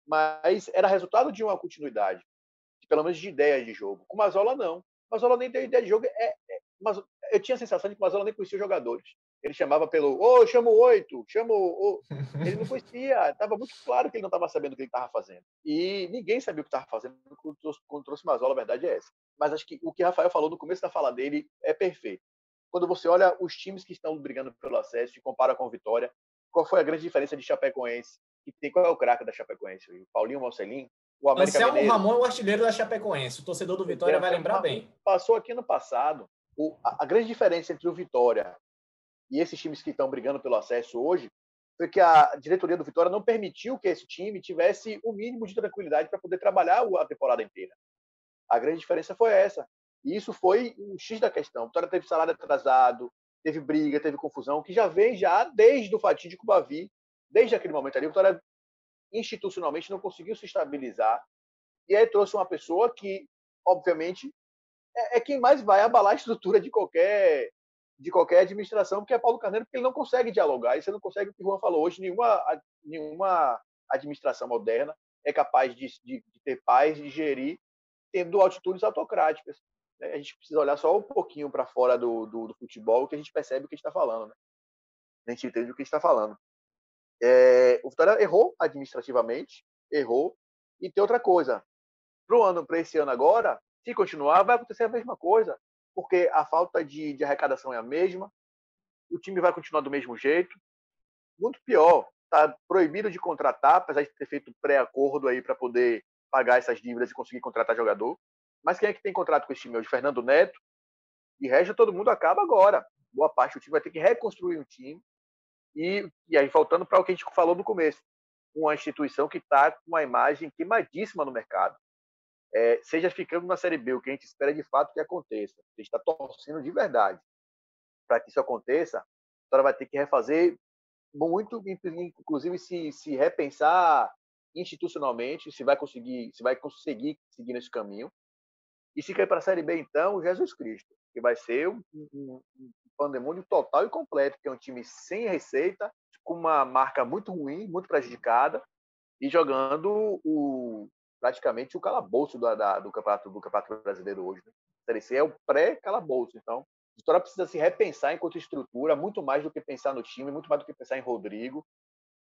Mas era resultado de uma continuidade, de, pelo menos de ideias de jogo. Com o Mazola, não. Mazola nem tem ideia de jogo. É, é, mas eu tinha a sensação de que o Mazola nem conhecia os jogadores. Ele chamava pelo, ô, oh, chamo oito, chamo. Oh. <laughs> Ele não conhecia, estava muito claro que ele não estava sabendo o que ele estava fazendo. E ninguém sabia o que estava fazendo quando trouxe, quando trouxe Mazola, a verdade é essa. Mas acho que o que Rafael falou no começo da fala dele é perfeito quando você olha os times que estão brigando pelo acesso e compara com o Vitória, qual foi a grande diferença de Chapecoense? E tem, qual é o craque da Chapecoense? O Paulinho Marcelinho? O América Anselmo Mineiro? Ramon é o artilheiro da Chapecoense. O torcedor do Vitória vai lembrar bem. Passou aqui no passado. O, a, a grande diferença entre o Vitória e esses times que estão brigando pelo acesso hoje foi que a diretoria do Vitória não permitiu que esse time tivesse o mínimo de tranquilidade para poder trabalhar a temporada inteira. A grande diferença foi essa. E isso foi um X da questão. O Vitória teve salário atrasado, teve briga, teve confusão, que já vem já desde o fatídico Bavi, desde aquele momento ali. O Vitória institucionalmente não conseguiu se estabilizar. E aí trouxe uma pessoa que, obviamente, é, é quem mais vai abalar a estrutura de qualquer de qualquer administração, porque é Paulo Carneiro, porque ele não consegue dialogar. E você não consegue o que o Juan falou hoje. Nenhuma, nenhuma administração moderna é capaz de, de, de ter paz, de gerir, tendo atitudes autocráticas. Né, a gente precisa olhar só um pouquinho para fora do, do, do, futebol que a gente percebe o que está falando. Né? A gente entende o que está falando. É, o Vitória errou administrativamente, errou. E tem outra coisa. Para o ano, para esse ano agora, se continuar, vai acontecer a mesma coisa. Porque a falta de, de arrecadação é a mesma, o time vai continuar do mesmo jeito. Muito pior, está proibido de contratar, apesar de ter feito pré-acordo aí para poder pagar essas dívidas e conseguir contratar jogador. Mas quem é que tem contrato com esse time hoje? Fernando Neto. E resto todo mundo acaba agora. Boa parte do time vai ter que reconstruir um time. E, e aí, voltando para o que a gente falou no começo, uma instituição que está com uma imagem queimadíssima no mercado. é, seja ficando na Série B, o que a gente espera de fato que aconteça. A gente está torcendo de verdade para que isso aconteça. A Vitória vai ter que refazer muito, inclusive se, se repensar institucionalmente, se vai conseguir, se vai conseguir seguir nesse caminho. E se cair para a Série B, então, Jesus Cristo, que vai ser um, um, um pandemônio total e completo, que é um time sem receita, com uma marca muito ruim, muito prejudicada, e jogando o, praticamente o calabouço do, da, do, campeonato, do Campeonato Brasileiro hoje. Né? A Série C é o pré-calabouço, então a Vitória precisa se repensar enquanto estrutura, muito mais do que pensar no time, muito mais do que pensar em Rodrigo,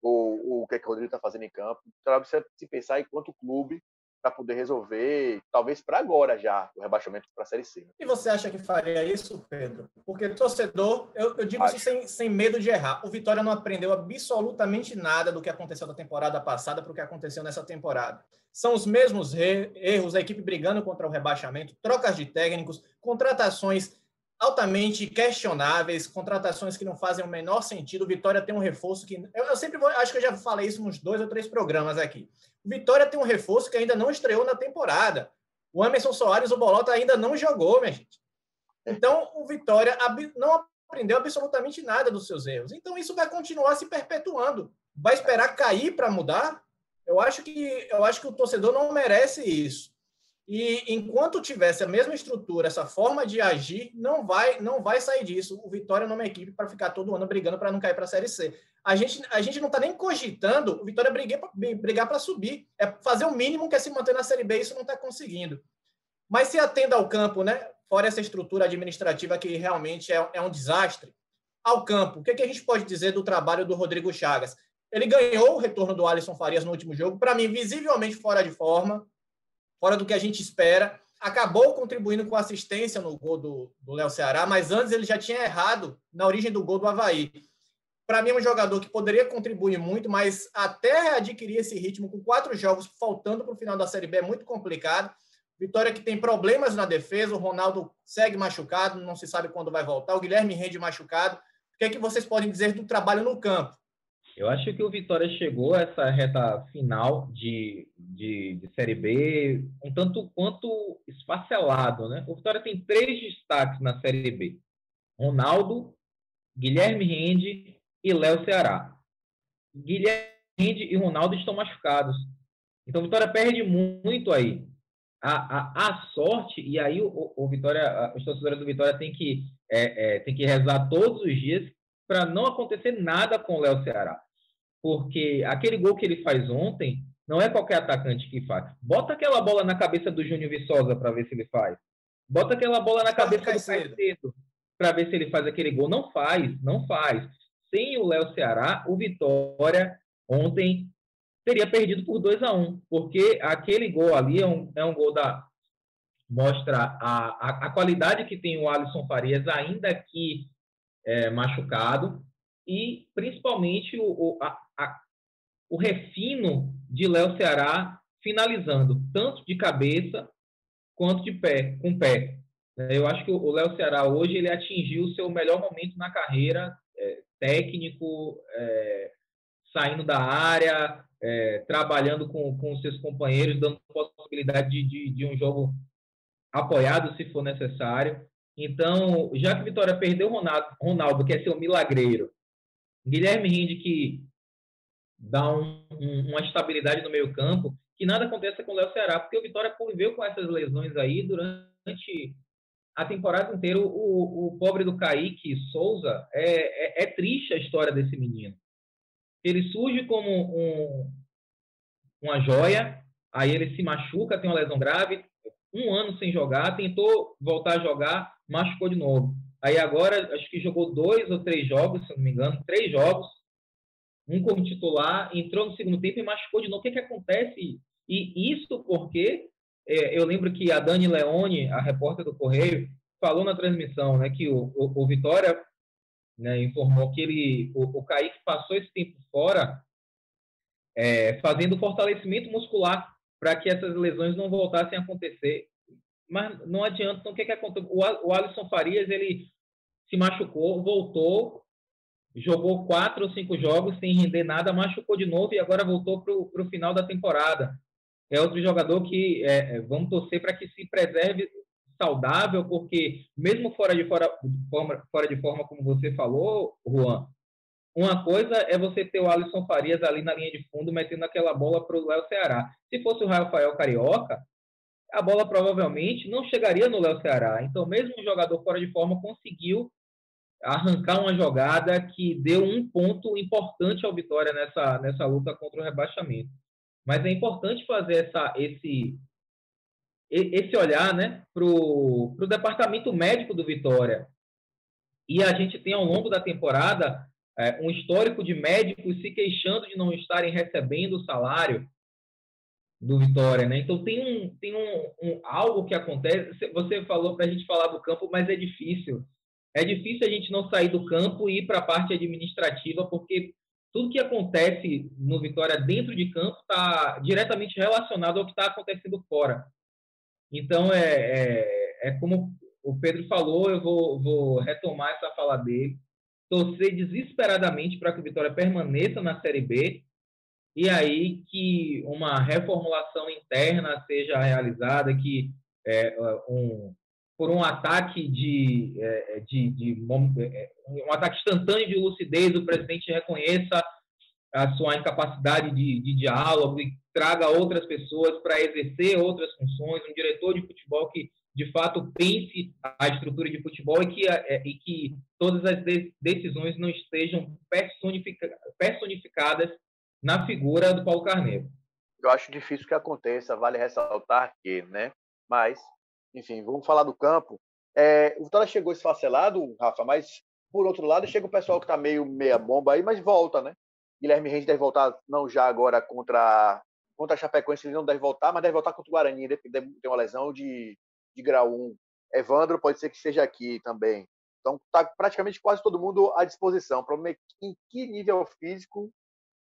ou, ou o que, é que o Rodrigo está fazendo em campo. A Vitória precisa se pensar enquanto clube para poder resolver, talvez para agora já, o rebaixamento para a Série C. Né? E você acha que faria isso, Pedro? Porque torcedor, eu, eu digo Acho. isso sem, sem medo de errar. O Vitória não aprendeu absolutamente nada do que aconteceu na temporada passada para o que aconteceu nessa temporada. São os mesmos erros, a equipe brigando contra o rebaixamento, trocas de técnicos, contratações altamente questionáveis, contratações que não fazem o menor sentido. O Vitória tem um reforço que. Eu, eu sempre vou, acho que eu já falei isso nos dois ou três programas aqui. O Vitória tem um reforço que ainda não estreou na temporada. O Emerson Soares, o Bolota, ainda não jogou, minha gente. Então, o Vitória não aprendeu absolutamente nada dos seus erros. Então, isso vai continuar se perpetuando. Vai esperar cair para mudar? Eu acho que eu acho que o torcedor não merece isso. E enquanto tivesse a mesma estrutura, essa forma de agir, não vai não vai sair disso. O Vitória não é uma equipe para ficar todo ano brigando para não cair para a Série C. A gente, a gente não está nem cogitando o Vitória brigar para subir. É fazer o mínimo que é se manter na Série B, isso não está conseguindo. Mas se atenda ao campo, né? Fora essa estrutura administrativa que realmente é, é um desastre, ao campo, o que, que a gente pode dizer do trabalho do Rodrigo Chagas? Ele ganhou o retorno do Alisson Farias no último jogo, para mim, visivelmente fora de forma fora do que a gente espera. Acabou contribuindo com assistência no gol do Léo Ceará, mas antes ele já tinha errado na origem do gol do Havaí. Para mim, é um jogador que poderia contribuir muito, mas até adquirir esse ritmo com quatro jogos faltando para o final da Série B é muito complicado. Vitória que tem problemas na defesa, o Ronaldo segue machucado, não se sabe quando vai voltar, o Guilherme rende machucado. O que é que vocês podem dizer do trabalho no campo? Eu acho que o Vitória chegou a essa reta final de, de, de, Série B um tanto quanto esfacelado, né? O Vitória tem três destaques na Série B. Ronaldo, Guilherme Rende e Léo Ceará. Guilherme Rende e Ronaldo estão machucados. Então, o Vitória perde muito aí. A, a, a sorte, e aí o, o Vitória, os torcedores do Vitória têm que, é, é, têm que rezar todos os dias para não acontecer nada com o Léo Ceará porque aquele gol que ele faz ontem não é qualquer atacante que faz. Bota aquela bola na cabeça do Júnior Viçosa para ver se ele faz. Bota aquela bola na cabeça do Caicedo para ver se ele faz aquele gol. Não faz, não faz. Sem o Léo Ceará, o Vitória ontem teria perdido por 2 a 1 um, porque aquele gol ali é um, é um gol da mostra a, a, a qualidade que tem o Alisson Farias ainda que é, machucado e principalmente o, o, a, a, o refino de Léo Ceará finalizando, tanto de cabeça quanto de pé, com pé. Eu acho que o Léo Ceará hoje ele atingiu o seu melhor momento na carreira, é, técnico, é, saindo da área, é, trabalhando com, com seus companheiros, dando possibilidade de, de, de, um jogo apoiado, se for necessário. Então, já que Vitória perdeu Ronaldo, Ronaldo que é seu milagreiro, Guilherme Rinde, que dá um, um, uma estabilidade no meio campo, que nada aconteça com o Léo Ceará, porque o Vitória conviveu com essas lesões aí durante a temporada inteira. O, o pobre do Kaique Souza, é, é, é, triste a história desse menino. Ele surge como um, uma joia, aí ele se machuca, tem uma lesão grave, um ano sem jogar, tentou voltar a jogar, machucou de novo. Aí agora, acho que jogou dois ou três jogos, se não me engano, três jogos, um como titular, entrou no segundo tempo e machucou de novo. O que, que acontece? E isso porque é, eu lembro que a Dani Leone, a repórter do Correio, falou na transmissão né, que o, o, o Vitória né, informou que ele, o, o Kaique passou esse tempo fora é, fazendo fortalecimento muscular para que essas lesões não voltassem a acontecer mas não adianta. Então, o que, que aconteceu? O, Alisson Farias, ele se machucou, voltou, jogou quatro ou cinco jogos sem render nada, machucou de novo e agora voltou para o final da temporada. é outro jogador que é, é vamos torcer para que se preserve saudável, porque mesmo fora de fora, fora de forma, como você falou, Juan, uma coisa é você ter o Alisson Farias ali na linha de fundo, metendo aquela bola para o Léo Ceará. Se fosse o Rafael Carioca, a bola provavelmente não chegaria no Léo Ceará. Então, mesmo um jogador fora de forma conseguiu arrancar uma jogada que deu um ponto importante ao Vitória nessa, nessa luta contra o rebaixamento. Mas é importante fazer essa, esse, esse olhar né, para o departamento médico do Vitória. E a gente tem, ao longo da temporada, é, um histórico de médicos se queixando de não estarem recebendo o salário do Vitória, né? Então tem um tem um, um algo que acontece. Você falou para a gente falar do campo, mas é difícil. É difícil a gente não sair do campo e ir para a parte administrativa, porque tudo que acontece no Vitória dentro de campo está diretamente relacionado ao que está acontecendo fora. Então é, é, é, como o Pedro falou, eu vou, vou retomar essa fala dele torcer desesperadamente para que o Vitória permaneça na Série B e aí que uma reformulação interna seja realizada, que é, um, por um ataque de, é, de, de, é, um ataque instantâneo de lucidez, o presidente reconheça a sua incapacidade de, de diálogo e traga outras pessoas para exercer outras funções, um diretor de futebol que de fato pense a estrutura de futebol e que, é, e que todas as decisões não estejam personificadas na figura do Paulo Carneiro. Eu acho difícil que aconteça, vale ressaltar que, né? Mas, enfim, vamos falar do campo. É, o Vitória chegou esfacelado, Rafa, mas por outro lado chega o pessoal que está meio meia bomba aí, mas volta, né? Guilherme Reis deve voltar, não já agora contra contra a Chapecoense, ele não deve voltar, mas deve voltar contra o Guarani, deve ter uma lesão de de grau 1. Evandro pode ser que esteja aqui também. Então, está praticamente quase todo mundo à disposição. O problema é em que nível físico,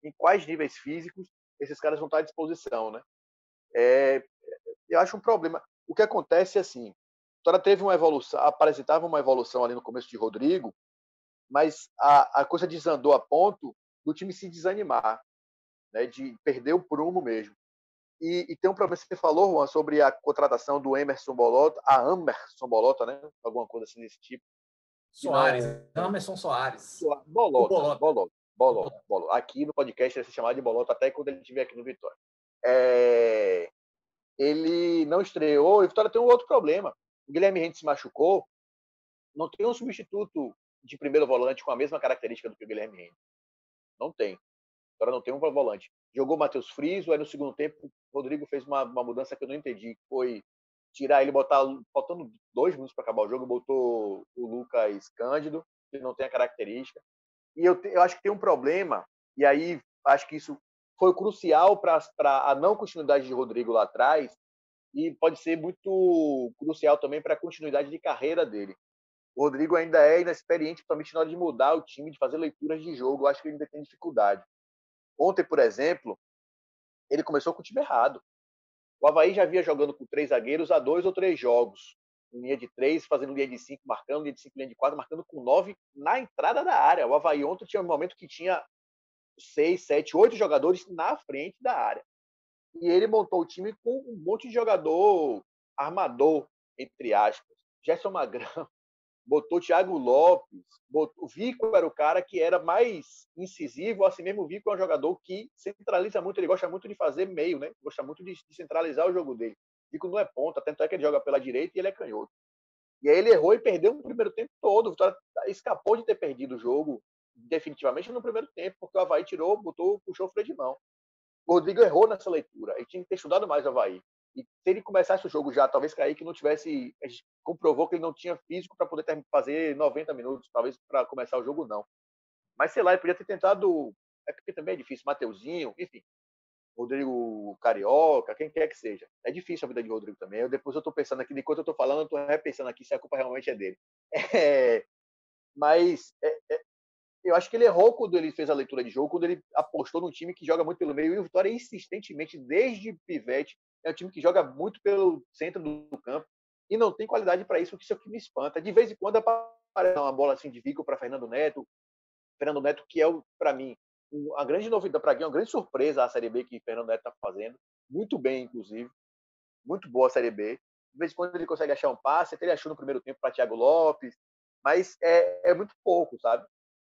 em quais níveis físicos esses caras vão estar à disposição, né? É, eu acho um problema. O que acontece é assim, Vitória teve uma evolução, apresentava uma evolução ali no começo de Rodrigo, mas a, a coisa desandou a ponto do time se desanimar, né, de perder o prumo mesmo. E, e, tem um problema que você falou, Juan, sobre a contratação do Emerson Bolota, a Emerson Bolota, né? Alguma coisa assim desse tipo. Soares, não, Emerson Soares. Bolota, Bolota, Bolota, Bolota, Bolota. Aqui no podcast ele se chamar de Bolota até quando ele estiver aqui no Vitória. É... Ele não estreou e o Vitória tem um outro problema. O Guilherme Rente se machucou, não tem um substituto de primeiro volante com a mesma característica do que o Guilherme Rente. Não tem. Agora não tem um volante. Jogou Matheus Friso, aí no segundo tempo o Rodrigo fez uma, uma mudança que eu não entendi, foi tirar ele, botar, faltando dois minutos para acabar o jogo, botou o Lucas Cândido, que não tem a característica. E eu, eu acho que tem um problema, e aí acho que isso foi crucial para a não continuidade de Rodrigo lá atrás, e pode ser muito crucial também para a continuidade de carreira dele. O Rodrigo ainda é inexperiente, principalmente na hora de mudar o time, de fazer leituras de jogo. Eu acho que ele ainda tem dificuldade. Ontem, por exemplo, ele começou com o time errado. O Havaí já havia jogando com três zagueiros há dois ou três jogos. Linha de três, fazendo linha de cinco, marcando, linha de cinco, linha de quatro, marcando com nove na entrada da área. O Havaí ontem tinha um momento que tinha seis, sete, oito jogadores na frente da área. E ele montou o time com um monte de jogador armador, entre aspas. Gerson Magrão, <laughs> botou Thiago Lopes, botou, o Vico era o cara que era mais incisivo, assim mesmo o Vico é um jogador que centraliza muito, ele gosta muito de fazer meio, né? Gosta muito de, de centralizar o jogo dele. O Vico não é ponta, tanto é que ele joga pela direita e ele é canhoto. E aí ele errou e perdeu no primeiro tempo todo. O Vitória escapou de ter perdido o jogo definitivamente no primeiro tempo, porque o Havaí tirou, botou, puxou o freio de mão. O Rodrigo errou nessa leitura. Ele tinha que ter estudado mais o Havaí. E se ele começasse o jogo já, talvez cair que não tivesse. A gente comprovou que ele não tinha físico para poder fazer 90 minutos, talvez para começar o jogo, não. Mas sei lá, ele podia ter tentado. É porque também é difícil, Mateuzinho, enfim. Rodrigo Carioca, quem quer que seja. É difícil a vida de Rodrigo também. Eu, depois eu estou pensando aqui, enquanto eu estou falando, eu estou repensando aqui se a culpa realmente é dele. <laughs> É, mas é, é, eu acho que ele errou quando ele fez a leitura de jogo, quando ele apostou num time que joga muito pelo meio. E o Vitória, insistentemente, desde Pivete, é um time que joga muito pelo centro do campo e não tem qualidade para isso, que isso é o que me espanta. De vez em quando aparece uma bola assim de Vico para Fernando Neto, Fernando Neto que é para mim uma grande novidade para quem, uma grande surpresa a Série B que Fernando Neto está fazendo. Muito bem, inclusive. Muito boa a Série B. De vez em quando ele consegue achar um passe, até ele achou no primeiro tempo para Thiago Lopes, mas é, é muito pouco, sabe?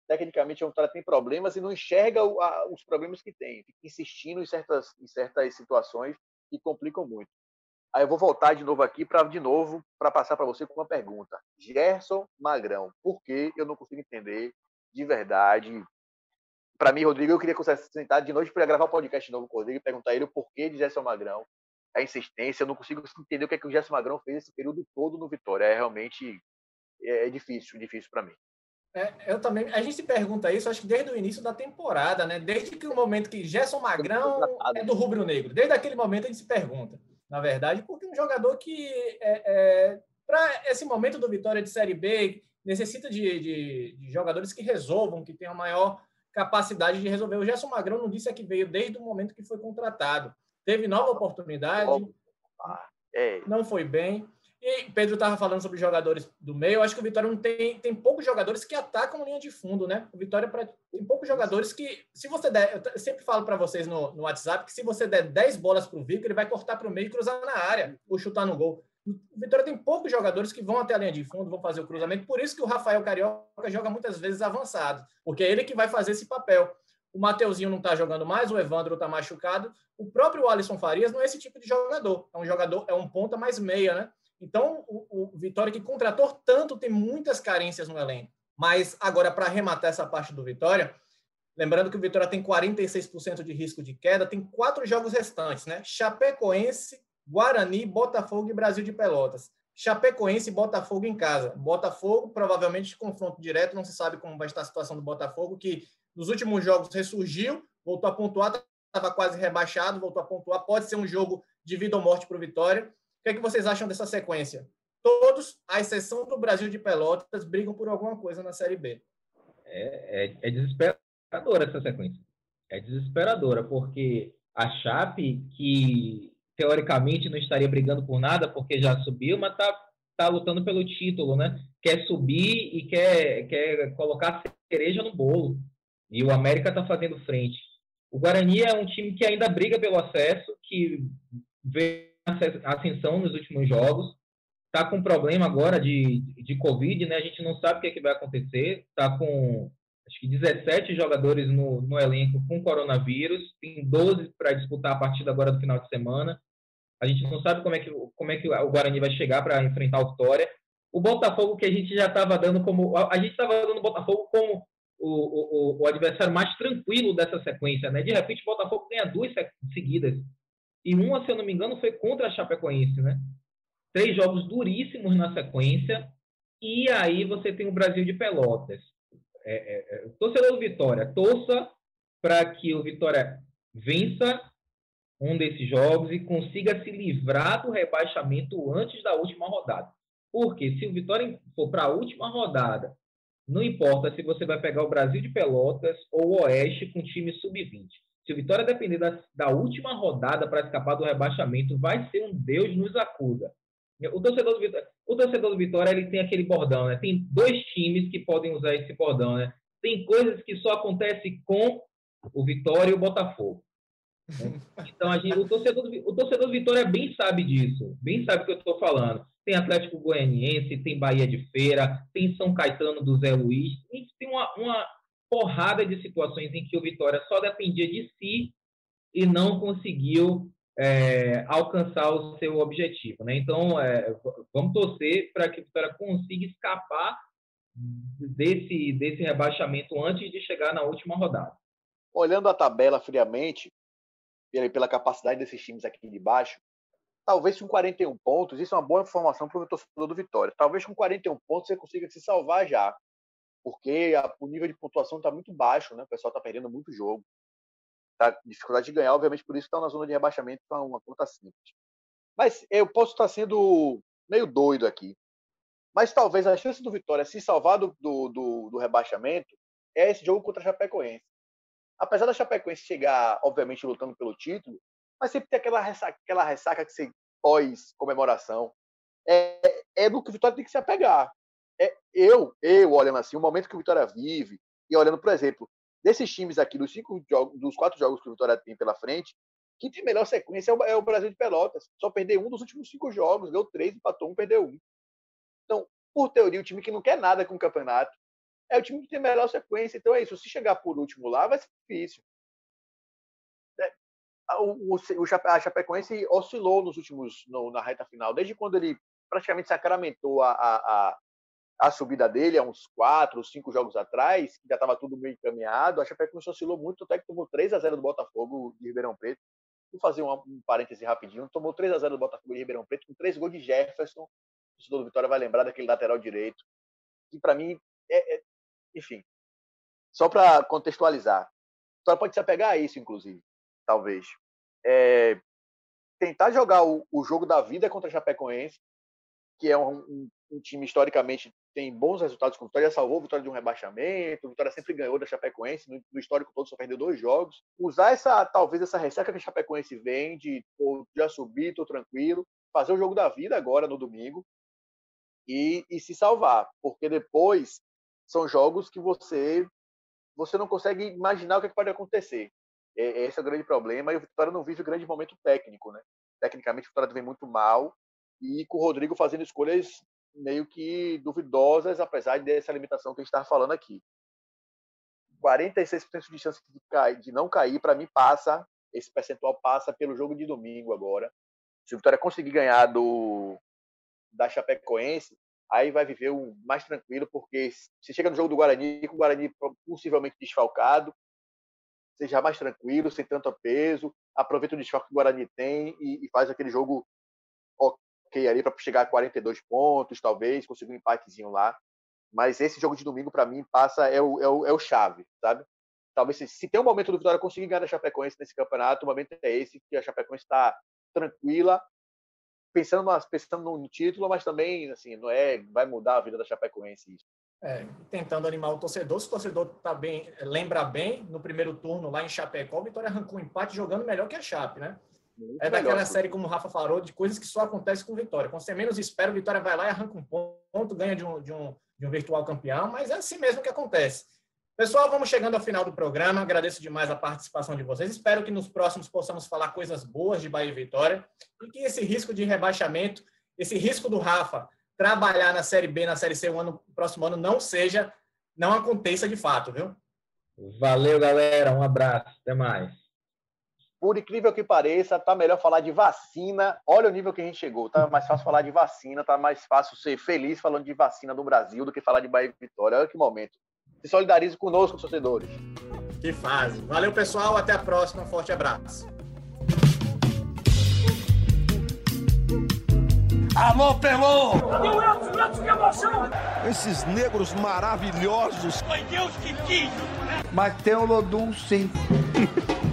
Tecnicamente, o Vitória tem problemas e não enxerga o, a, os problemas que tem. Fica insistindo em certas, em certas situações que complicam muito. Aí eu vou voltar de novo aqui para de novo para passar para você com uma pergunta. Gerson Magrão, por que eu não consigo entender de verdade? Para mim, Rodrigo, eu queria sentar de noite para gravar o um podcast novo com o Rodrigo e perguntar ele o porquê de Gerson Magrão, a insistência. Eu não consigo entender o que é que o Gerson Magrão fez esse período todo no Vitória. É realmente é, é difícil, difícil para mim. É, eu também. A gente se pergunta isso, acho que desde o início da temporada, né? Desde que o momento que Gerson Magrão é do rubro-negro, desde aquele momento a gente se pergunta na verdade, porque um jogador que, é, é, para esse momento do Vitória de Série B, necessita de, de, de, jogadores que resolvam, que tenham maior capacidade de resolver. O Gerson Magrão não disse é que veio desde o momento que foi contratado. Teve nova oportunidade, é. não foi bem. E Pedro estava falando sobre jogadores do meio. Eu acho que o Vitória não tem, tem poucos jogadores que atacam linha de fundo, né? O Vitória tem poucos jogadores que, se você der, eu sempre falo para vocês no, no WhatsApp que se você der 10 bolas para o Vico, ele vai cortar para o meio e cruzar na área ou chutar no gol. O Vitória tem poucos jogadores que vão até a linha de fundo, vão fazer o cruzamento. Por isso que o Rafael Carioca joga muitas vezes avançado, porque é ele que vai fazer esse papel. O Mateuzinho não está jogando mais, o Evandro está machucado. O próprio Alisson Farias não é esse tipo de jogador. É um jogador, é um ponta mais meia, né? Então, o, o Vitória que contratou tanto tem muitas carências no elenco. Mas agora, para arrematar essa parte do Vitória, lembrando que o Vitória tem 46% de risco de queda, tem quatro jogos restantes, né? Chapecoense, Guarani, Botafogo e Brasil de Pelotas. Chapecoense e Botafogo em casa. Botafogo, provavelmente, confronto direto, não se sabe como vai estar a situação do Botafogo, que nos últimos jogos ressurgiu, voltou a pontuar, estava quase rebaixado, voltou a pontuar. Pode ser um jogo de vida ou morte para o Vitória. O que, é que vocês acham dessa sequência? Todos, à exceção do Brasil de Pelotas, brigam por alguma coisa na Série B. É, é, é desesperadora essa sequência. É desesperadora, porque a Chape, que teoricamente não estaria brigando por nada, porque já subiu, mas está tá lutando pelo título, né? Quer subir e quer, quer colocar cereja no bolo. E o América está fazendo frente. O Guarani é um time que ainda briga pelo acesso, que vê ascensão nos últimos jogos. Está com problema agora de, de Covid, né? A gente não sabe o que, é que vai acontecer. Está com acho que 17 jogadores no, no elenco com coronavírus. Tem 12 para disputar a partida agora do final de semana. A gente não sabe como é que, como é que o Guarani vai chegar para enfrentar o Vitória. O Botafogo, que a gente já estava dando como. A gente estava dando o Botafogo como o, o, o, adversário mais tranquilo dessa sequência, né? De repente, o Botafogo ganha duas seguidas e uma, se eu não me engano, foi contra a Chapecoense, né? Três jogos duríssimos na sequência, e aí você tem o Brasil de Pelotas. É, é, é, torcedor do Vitória, torça para que o Vitória vença um desses jogos e consiga se livrar do rebaixamento antes da última rodada. Porque se o Vitória for para a última rodada, não importa se você vai pegar o Brasil de Pelotas ou o Oeste com time sub-20. Se o Vitória depender da, da última rodada para escapar do rebaixamento, vai ser um Deus nos acuda. O torcedor do Vitória, o torcedor do Vitória ele tem aquele bordão, né? Tem dois times que podem usar esse bordão, né? Tem coisas que só acontecem com o Vitória e o Botafogo. <laughs> Então, a gente, o, torcedor do, o torcedor do Vitória bem sabe disso, bem sabe o que eu estou falando. Tem Atlético Goianiense, tem Bahia de Feira, tem São Caetano do Zé Luiz, tem uma, uma, porrada de situações em que o Vitória só dependia de si e não conseguiu é, alcançar o seu objetivo. Né? Então, é, vamos torcer para que o Vitória consiga escapar desse, desse rebaixamento antes de chegar na última rodada. Olhando a tabela friamente, pela capacidade desses times aqui de baixo, talvez com 41 pontos, isso é uma boa informação para o torcedor do Vitória. Talvez com 41 pontos você consiga se salvar já porque a, o nível de pontuação está muito baixo, né? O pessoal está perdendo muito jogo. Tá dificuldade de ganhar, obviamente, por isso está na zona de rebaixamento com uma conta simples. Mas eu posso estar sendo meio doido aqui. Mas talvez a chance do Vitória se salvar do, do, do, do rebaixamento é esse jogo contra a Chapecoense. Apesar da Chapecoense chegar, obviamente, lutando pelo título, mas sempre tem aquela ressaca, aquela ressaca que se pós-comemoração. É, é do que o Vitória tem que se apegar é, eu, eu olhando assim, o momento que o Vitória vive, e olhando, por exemplo, desses times aqui, dos cinco jogos, dos quatro jogos que o Vitória tem pela frente, quem tem melhor sequência é o, é o Brasil de Pelotas. Só perdeu um dos últimos cinco jogos, deu três, empatou um, perdeu um. Então, por teoria, o time que não quer nada com o campeonato é o time que tem melhor sequência. Então é isso. Se chegar por último lá, vai ser difícil. É, o, o, o a Chapecoense oscilou nos últimos no, na reta final, desde quando ele praticamente sacramentou a, a, a, a subida dele, há uns quatro, cinco jogos atrás, já estava tudo meio encaminhado. A Chapecoense oscilou muito, até que tomou 3 a 0 do Botafogo de Ribeirão Preto. Vou fazer um, um parêntese rapidinho. Tomou 3 a 0 do Botafogo de Ribeirão Preto com três gols de Jefferson. O torcedor do Vitória vai lembrar daquele lateral direito. Que para mim é, é, enfim, só para contextualizar. Só pode se apegar a isso, inclusive, talvez. É, tentar jogar o, o, jogo da vida contra a Chapecoense, que é um, um, um, time historicamente tem bons resultados com Vitória, salvou Vitória de um rebaixamento, Vitória sempre ganhou da Chapecoense, no, no, histórico todo só perdeu dois jogos. Usar essa, talvez, essa ressaca que a Chapecoense vem de já subir, tô tranquilo, fazer o jogo da vida agora no domingo e, e se salvar, porque depois são jogos que você você não consegue imaginar o que, é que pode acontecer. É, esse é o grande problema. E o Vitória não vive o grande momento técnico, né? Tecnicamente, o Vitória vem muito mal e com o Rodrigo fazendo escolhas meio que duvidosas, apesar dessa limitação que a gente estava falando aqui. 46% de chance de, cair, de não cair, para mim, passa, esse percentual passa pelo jogo de domingo agora. Se o Vitória conseguir ganhar do da Chapecoense, aí vai viver um mais tranquilo, porque se chega no jogo do Guarani, com o Guarani possivelmente desfalcado, seja mais tranquilo, sem tanto peso, aproveita o desfalque que o Guarani tem e, e faz aquele jogo ok ali para chegar a 42 pontos, talvez, conseguir um empatezinho lá. Mas esse jogo de domingo, para mim, passa é o, é, o, é o chave, sabe? Talvez se, se tem um momento do Vitória conseguir ganhar a Chapecoense nesse campeonato, o momento é esse, que a Chapecoense está tranquila, pensando, pensando no título, mas também assim, não é vai mudar a vida da Chapecoense isso. É, tentando animar o torcedor, se o torcedor tá bem, lembra bem, no primeiro turno lá em Chapecó, o Vitória arrancou um empate jogando melhor que a Chape, né? Muito é daquela melhor, série, como o Rafa falou, de coisas que só acontecem com Vitória. Quando você menos espera, o Vitória vai lá e arranca um ponto, ganha de um, de um, de um virtual campeão, mas é assim mesmo que acontece. Pessoal, vamos chegando ao final do programa. Agradeço demais a participação de vocês. Espero que nos próximos possamos falar coisas boas de Bahia e Vitória e que esse risco de rebaixamento, esse risco do Rafa trabalhar na Série B, na Série C o ano próximo ano não seja, não aconteça de fato, viu? Valeu, galera. Um abraço. Até mais. Por incrível que pareça, tá melhor falar de vacina. Olha o nível que a gente chegou. Tá mais fácil falar de vacina, tá mais fácil ser feliz falando de vacina do Brasil do que falar de Bahia e Vitória. Olha que momento se solidarize conosco, torcedores. Que fase. Valeu, pessoal. Até a próxima. Um forte abraço. Alô, Pelô! que emoção! Esses negros maravilhosos! Foi Deus que quis! Mas tem o Lodum, sim. <laughs>